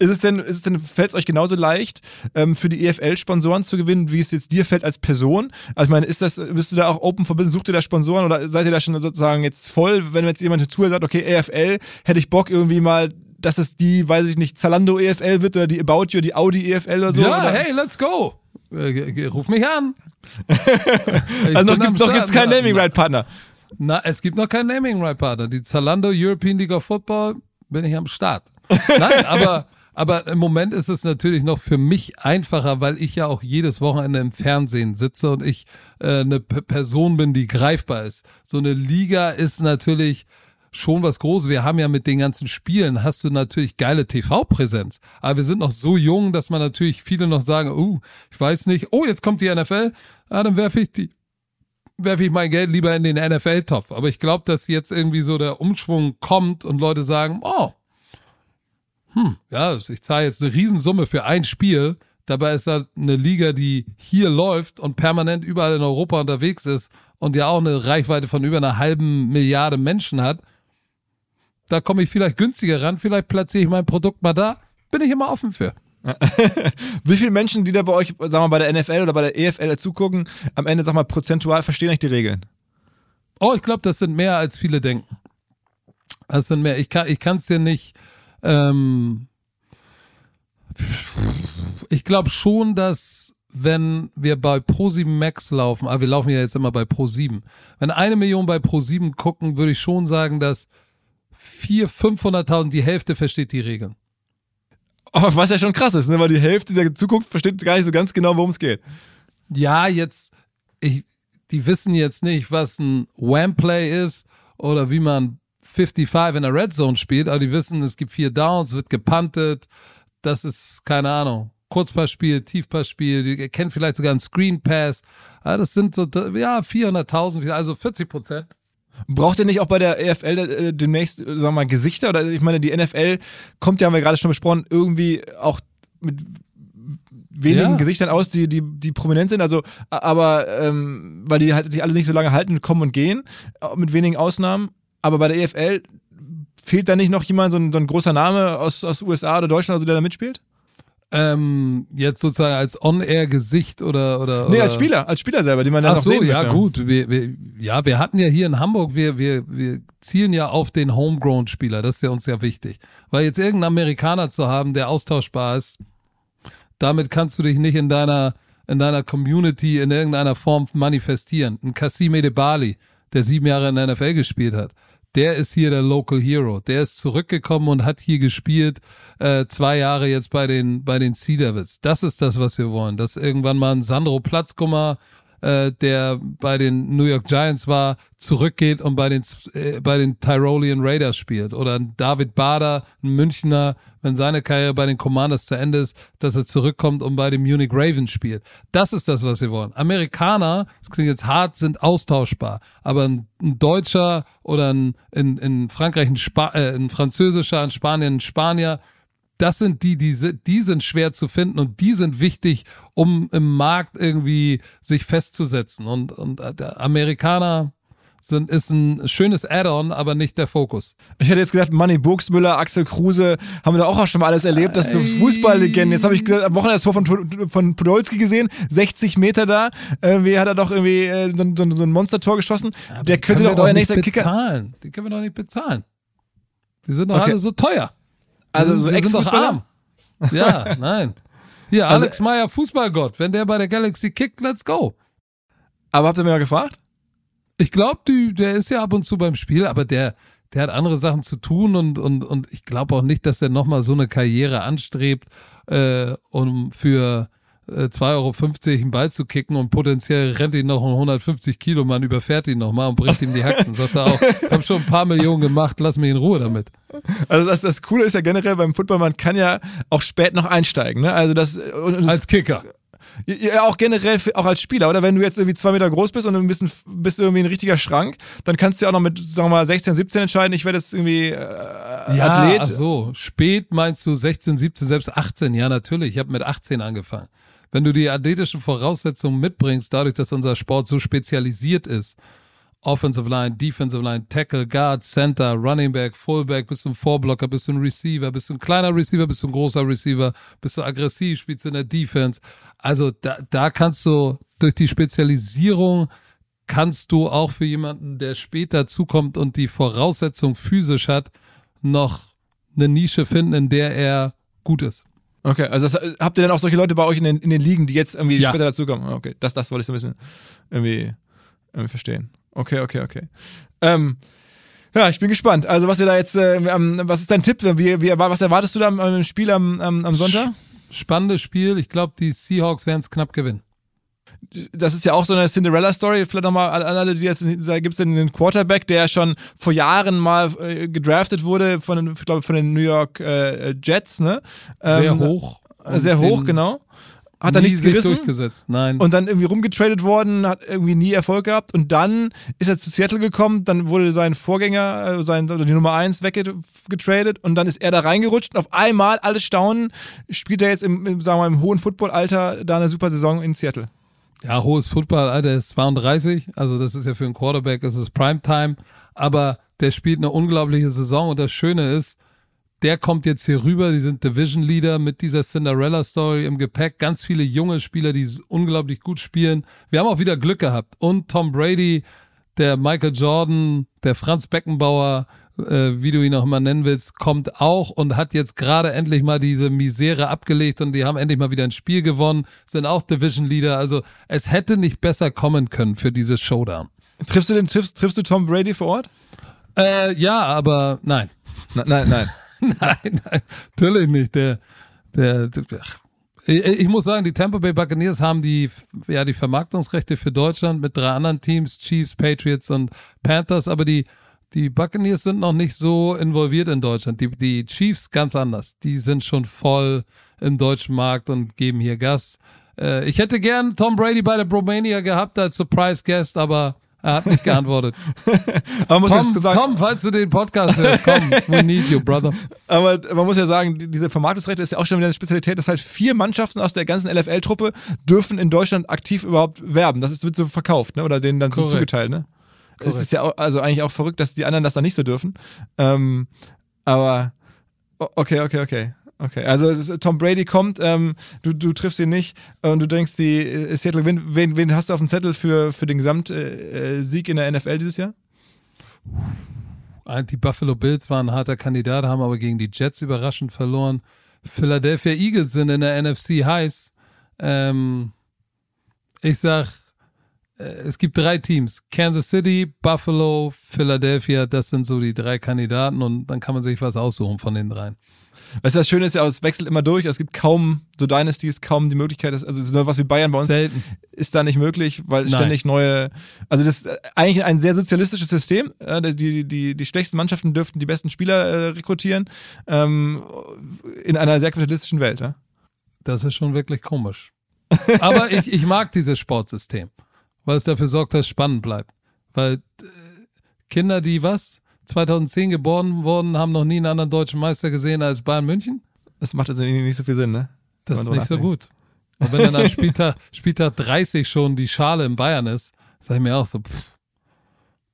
Ist es denn, ist es denn, fällt es euch genauso leicht, ähm, für die EFL-Sponsoren zu gewinnen, wie es jetzt dir fällt als Person? Also ich meine, ist das, bist du da auch open for business, sucht ihr da Sponsoren oder seid ihr da schon sozusagen jetzt voll, wenn jetzt jemand zuhört sagt, okay, EFL, hätte ich Bock irgendwie mal, dass es die, weiß ich nicht, Zalando EFL wird oder die About You, die Audi EFL oder so? ja, oder? hey, let's go. Äh, Ruf mich an. Also noch Start. gibt's keinen Na- Naming Right Partner. Na, es gibt noch keinen Naming Right Partner. Die Zalando European League of Football bin ich am Start. Nein, aber, aber im Moment ist es natürlich noch für mich einfacher, weil ich ja auch jedes Wochenende im Fernsehen sitze und ich äh, eine P Person bin, die greifbar ist. So eine Liga ist natürlich schon was Großes. Wir haben ja mit den ganzen Spielen, hast du natürlich geile TV-Präsenz. Aber wir sind noch so jung, dass man natürlich viele noch sagen, uh, ich weiß nicht, oh, jetzt kommt die NFL, ah, dann werfe ich die werfe ich mein Geld lieber in den NFL-Topf. Aber ich glaube, dass jetzt irgendwie so der Umschwung kommt und Leute sagen, oh, hm, ja, ich zahle jetzt eine Riesensumme für ein Spiel, Dabei ist da eine Liga, die hier läuft und permanent überall in Europa unterwegs ist und ja auch eine Reichweite von über einer halben Milliarde Menschen hat. Da komme ich vielleicht günstiger ran, vielleicht platziere ich mein Produkt mal da. Bin ich immer offen für. Wie viele Menschen, die da bei euch, sagen wir mal, bei der NFL oder bei der EFL zugucken, am Ende, sag mal, prozentual verstehen euch die Regeln? Oh, ich glaube, das sind mehr, als viele denken. Das sind mehr. Ich kann es dir nicht. Ähm, ich glaube schon, dass wenn wir bei Pro7 Max laufen, aber wir laufen ja jetzt immer bei Pro7, wenn eine Million bei Pro7 gucken, würde ich schon sagen, dass 400.000, 500.000, die Hälfte versteht die Regeln. Oh, was ja schon krass ist, ne? weil die Hälfte der Zukunft versteht gar nicht so ganz genau, worum es geht. Ja, jetzt, ich, die wissen jetzt nicht, was ein Wham-Play ist oder wie man 55 in der Red Zone spielt, aber die wissen, es gibt vier Downs, wird gepuntet, das ist, keine Ahnung, Kurzpassspiel, Tiefpassspiel, die kennen vielleicht sogar einen Screen Pass. Das sind so, ja, 400.000, also 40 Prozent. Braucht ihr nicht auch bei der EFL äh, demnächst, sagen wir mal, Gesichter? Oder ich meine, die NFL kommt ja, haben wir gerade schon besprochen, irgendwie auch mit wenigen ja. Gesichtern aus, die, die, die prominent sind. Also, aber ähm, weil die halt sich alle nicht so lange halten, kommen und gehen, äh, mit wenigen Ausnahmen. Aber bei der EFL fehlt da nicht noch jemand, so ein, so ein großer Name aus, aus USA oder Deutschland, also der da mitspielt? Ähm, jetzt sozusagen als On-Air-Gesicht oder, oder. Nee, als Spieler, als Spieler selber, die man dann Ach noch so, sehen ja, wird, gut. Wir, wir, ja, wir hatten ja hier in Hamburg, wir, wir, wir zielen ja auf den Homegrown-Spieler. Das ist ja uns ja wichtig. Weil jetzt irgendeinen Amerikaner zu haben, der austauschbar ist, damit kannst du dich nicht in deiner, in deiner Community in irgendeiner Form manifestieren. Ein Kassim Edebali, der sieben Jahre in der NFL gespielt hat der ist hier der Local Hero. Der ist zurückgekommen und hat hier gespielt, äh, zwei Jahre jetzt bei den, bei den Sea Devils. Das ist das, was wir wollen. Dass irgendwann mal ein Sandro Platzkummer äh, der bei den New York Giants war, zurückgeht und bei den, äh, bei den Tyrolean Raiders spielt. Oder ein David Bader, ein Münchner, wenn seine Karriere bei den Commanders zu Ende ist, dass er zurückkommt und bei den Munich Ravens spielt. Das ist das, was wir wollen. Amerikaner, das klingt jetzt hart, sind austauschbar. Aber ein, ein Deutscher oder ein, in, in Frankreich ein, Spa äh, ein Französischer, in Spanien ein Spanier, das sind die, die, die sind schwer zu finden und die sind wichtig, um im Markt irgendwie sich festzusetzen. Und, und der Amerikaner sind, ist ein schönes Add-on, aber nicht der Fokus. Ich hätte jetzt gedacht, Manny Burgsmüller, Axel Kruse, haben wir da auch schon mal alles erlebt, das sind Fußballlegenden. Jetzt habe ich gesagt, am Wochenende das Tor von, von Podolski gesehen, 60 Meter da, irgendwie hat er doch irgendwie äh, so, so, so ein Monstertor geschossen. Ja, der könnte doch euer nächster bezahlen. Kicker. Die können wir doch nicht bezahlen. Die sind doch okay. alle so teuer. Also so ex arm. Ja, nein. Hier, also, Alex Meyer, Fußballgott. Wenn der bei der Galaxy kickt, let's go. Aber habt ihr mir mal gefragt? Ich glaube, der ist ja ab und zu beim Spiel, aber der, der hat andere Sachen zu tun und, und, und ich glaube auch nicht, dass er nochmal so eine Karriere anstrebt, äh, um für 2,50 Euro einen Ball zu kicken und potenziell rennt ihn noch ein 150 Kilo Mann, überfährt ihn nochmal und bricht ihm die Haxen. Sagt er auch, ich habe schon ein paar Millionen gemacht, lass mich in Ruhe damit. Also das, das Coole ist ja generell beim Football, man kann ja auch spät noch einsteigen. Ne? Also das, das Als Kicker. Ja, auch generell, auch als Spieler, oder? Wenn du jetzt irgendwie zwei Meter groß bist und ein bisschen, bist du irgendwie ein richtiger Schrank, dann kannst du ja auch noch mit, sagen wir mal, 16, 17 entscheiden, ich werde jetzt irgendwie äh, ja, Athlet. Ach so, spät meinst du 16, 17, selbst 18? Ja, natürlich, ich habe mit 18 angefangen wenn du die athletischen Voraussetzungen mitbringst, dadurch, dass unser Sport so spezialisiert ist, Offensive Line, Defensive Line, Tackle, Guard, Center, Running Back, Fullback, bist du ein Vorblocker, bist du ein Receiver, bist du ein kleiner Receiver, bist du ein großer Receiver, bist du aggressiv, spielst du in der Defense. Also da, da kannst du durch die Spezialisierung kannst du auch für jemanden, der später zukommt und die Voraussetzung physisch hat, noch eine Nische finden, in der er gut ist. Okay, also das, habt ihr dann auch solche Leute bei euch in den, in den Ligen, die jetzt irgendwie ja. später dazukommen? Ah, okay, das, das wollte ich so ein bisschen irgendwie, irgendwie verstehen. Okay, okay, okay. Ähm, ja, ich bin gespannt. Also was ihr da jetzt, äh, was ist dein Tipp? Wie, wie, was erwartest du da am Spiel am, am, am Sonntag? Spannendes Spiel. Ich glaube, die Seahawks werden es knapp gewinnen das ist ja auch so eine Cinderella-Story. Vielleicht nochmal an alle, die jetzt, da gibt es den, Quarterback, der schon vor Jahren mal äh, gedraftet wurde von, ich glaube, von den New York äh, Jets, ne? Ähm, sehr hoch. Sehr hoch, genau. hat er nichts gerissen. durchgesetzt. Nein. Und dann irgendwie rumgetradet worden, hat irgendwie nie Erfolg gehabt. Und dann ist er zu Seattle gekommen, dann wurde sein Vorgänger, äh, sein, oder die Nummer 1 weggetradet und dann ist er da reingerutscht und auf einmal, alles staunen, spielt er jetzt im, im, sagen wir mal, im hohen Footballalter da eine super Saison in Seattle. Ja, hohes Footballalter ist 32, also das ist ja für einen Quarterback, das ist Primetime, aber der spielt eine unglaubliche Saison. Und das Schöne ist, der kommt jetzt hier rüber, die sind Division Leader mit dieser Cinderella Story im Gepäck, ganz viele junge Spieler, die unglaublich gut spielen. Wir haben auch wieder Glück gehabt. Und Tom Brady, der Michael Jordan, der Franz Beckenbauer, äh, wie du ihn auch immer nennen willst, kommt auch und hat jetzt gerade endlich mal diese Misere abgelegt und die haben endlich mal wieder ein Spiel gewonnen, sind auch Division Leader. Also es hätte nicht besser kommen können für dieses Showdown. Triffst du den, triffst, triffst du Tom Brady vor Ort? Äh, ja, aber nein. Na, nein, nein. nein, nein, natürlich nicht. Der, der, ich, ich muss sagen, die Tampa Bay Buccaneers haben die, ja, die Vermarktungsrechte für Deutschland mit drei anderen Teams, Chiefs, Patriots und Panthers, aber die, die Buccaneers sind noch nicht so involviert in Deutschland. Die, die Chiefs ganz anders. Die sind schon voll im deutschen Markt und geben hier Gas. Äh, ich hätte gern Tom Brady bei der Bromania gehabt als Surprise Guest, aber er hat nicht geantwortet. Aber muss Tom, Tom, falls du den Podcast hörst, komm, we need you, brother. Aber man muss ja sagen, die- diese Vermarktungsrechte ist ja auch schon wieder eine Spezialität. Das heißt, vier Mannschaften aus der ganzen LFL-Truppe dürfen in Deutschland aktiv überhaupt werben. Das ist, wird so verkauft, ne? Oder denen dann so Korrekt. zugeteilt, ne? Es ist ja auch, also eigentlich auch verrückt, dass die anderen das dann nicht so dürfen. Ähm, aber okay, okay, okay. Okay, also ist, Tom Brady kommt, ähm, du, du triffst ihn nicht und du denkst, die äh, Seattle gewinnt. Wen, wen hast du auf dem Zettel für, für den Gesamtsieg äh, Sieg in der NFL dieses Jahr? Die Buffalo Bills waren ein harter Kandidat, haben aber gegen die Jets überraschend verloren. Philadelphia Eagles sind in der NFC heiß. Ähm, ich sag, äh, es gibt drei Teams. Kansas City, Buffalo, Philadelphia, das sind so die drei Kandidaten und dann kann man sich was aussuchen von den dreien. Weißt du, das Schöne ist ja, es wechselt immer durch. Es gibt kaum so Dynasties, kaum die Möglichkeit, dass, also so was wie Bayern bei uns Selten. ist da nicht möglich, weil Nein. ständig neue, also das ist äh, eigentlich ein sehr sozialistisches System. Äh, Die, die, die schlechtesten Mannschaften dürften die besten Spieler äh, rekrutieren ähm, in einer sehr kapitalistischen Welt. Ja? Das ist schon wirklich komisch. Aber ich, ich mag dieses Sportsystem, weil es dafür sorgt, dass es spannend bleibt. Weil äh, Kinder, die was? 2010 geboren wurden, haben noch nie einen anderen deutschen Meister gesehen als Bayern München? Das macht jetzt nicht so viel Sinn, ne? Das ist nicht so gut. Und wenn dann am Spieltag, Spieltag 30 schon die Schale in Bayern ist, sage ich mir auch so, pff,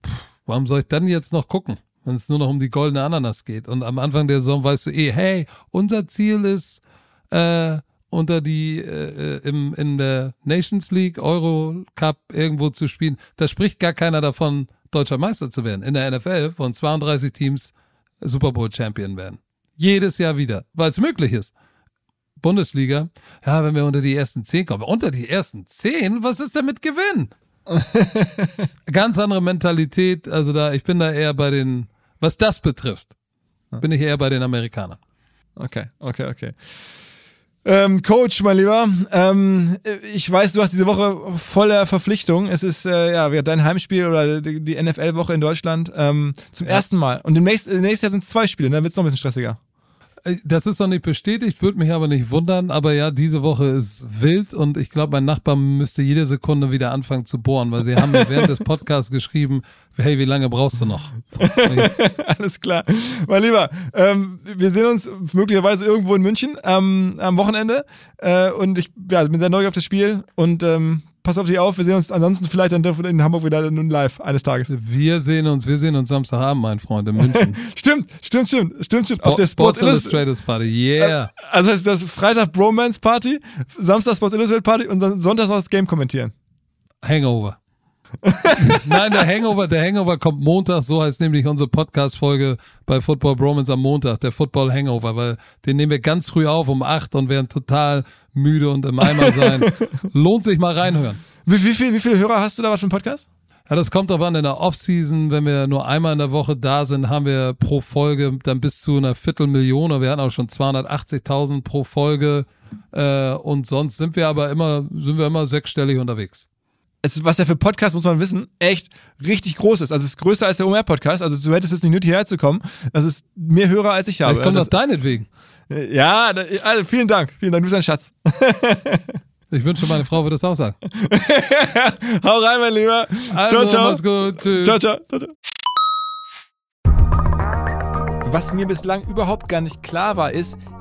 pff, warum soll ich dann jetzt noch gucken, wenn es nur noch um die goldene Ananas geht? Und am Anfang der Saison weißt du eh, hey, unser Ziel ist, äh, unter die äh, äh, im, in der Nations League, Euro Cup irgendwo zu spielen. Da spricht gar keiner davon, deutscher Meister zu werden. In der NFL von 32 Teams Super Bowl Champion werden. Jedes Jahr wieder, weil es möglich ist. Bundesliga, ja, wenn wir unter die ersten zehn kommen. Unter die ersten zehn? Was ist denn mit Gewinn? Ganz andere Mentalität. Also da, ich bin da eher bei den, was das betrifft, bin ich eher bei den Amerikanern. Okay, okay, okay. Ähm, Coach, mein Lieber, ähm, ich weiß, du hast diese Woche voller Verpflichtung. Es ist äh, ja dein Heimspiel oder die, die NFL-Woche in Deutschland ähm, zum Ja. ersten Mal. Und demnächst, äh, nächstes Jahr sind es zwei Spiele, dann wird es noch ein bisschen stressiger. Äh, Das ist noch nicht bestätigt, würde mich aber nicht wundern. Aber ja, diese Woche ist wild und ich glaube, mein Nachbar müsste jede Sekunde wieder anfangen zu bohren, weil sie haben mir während des Podcasts geschrieben, hey, wie lange brauchst du noch? Alles klar. Mein Lieber, ähm, wir sehen uns möglicherweise irgendwo in München ähm, am Wochenende. Äh, und ich ja, bin sehr neugierig auf das Spiel und ähm, pass auf dich auf. Wir sehen uns ansonsten vielleicht dann in Hamburg wieder nun live eines Tages. Wir sehen uns, wir sehen uns Samstagabend, mein Freund, in München. Stimmt, stimmt, stimmt, stimmt, stimmt. auf der Sports Sports Illustrated. Illustrators Party, yeah. Also heißt das Freitag Bromance Party, Samstag Sports Illustrated Party und dann Sonntag noch das Game kommentieren. Hangover. Nein, der Hangover, der Hangover kommt Montag, so heißt nämlich unsere Podcast-Folge bei Football Bromance am Montag, der Football Hangover, weil den nehmen wir ganz früh auf um acht und werden total müde und im Eimer sein. Lohnt sich mal reinhören. Wie, wie, viel, wie viele Hörer hast du da was für einen Podcast? Ja, das kommt drauf an, in der Off-Season, wenn wir nur einmal in der Woche da sind, haben wir pro Folge dann bis zu einer Viertelmillion, wir hatten auch schon 280.000 pro Folge, äh, und sonst sind wir aber immer, sind wir immer sechsstellig unterwegs. Es ist, was der für Podcast, muss man wissen, echt richtig groß ist. Also es ist größer als der OMR-Podcast. Also du hättest es nicht nötig hierher zu kommen. Das ist mehr Hörer als ich habe. Vielleicht kommt das, das deinetwegen. ja, also vielen Dank. Vielen Dank, du bist ein Schatz. Ich wünsche, meine Frau würde es auch sagen. Hau rein, mein Lieber. Also, ciao, ciao. mach's gut. Tschüss. Ciao, ciao. ciao, ciao. Was mir bislang überhaupt gar nicht klar war, ist,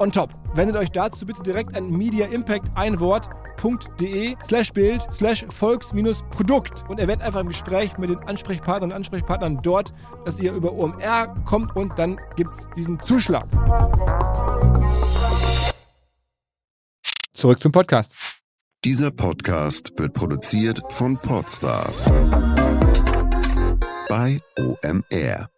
on top. Wendet euch dazu bitte direkt an Media Impact ein Wort de slash Bild slash Volks-Produkt und erwähnt einfach im Gespräch mit den Ansprechpartnern und Ansprechpartnern dort, dass ihr über OMR kommt und dann gibt es diesen Zuschlag. Zurück zum Podcast. Dieser Podcast wird produziert von Podstars bei OMR.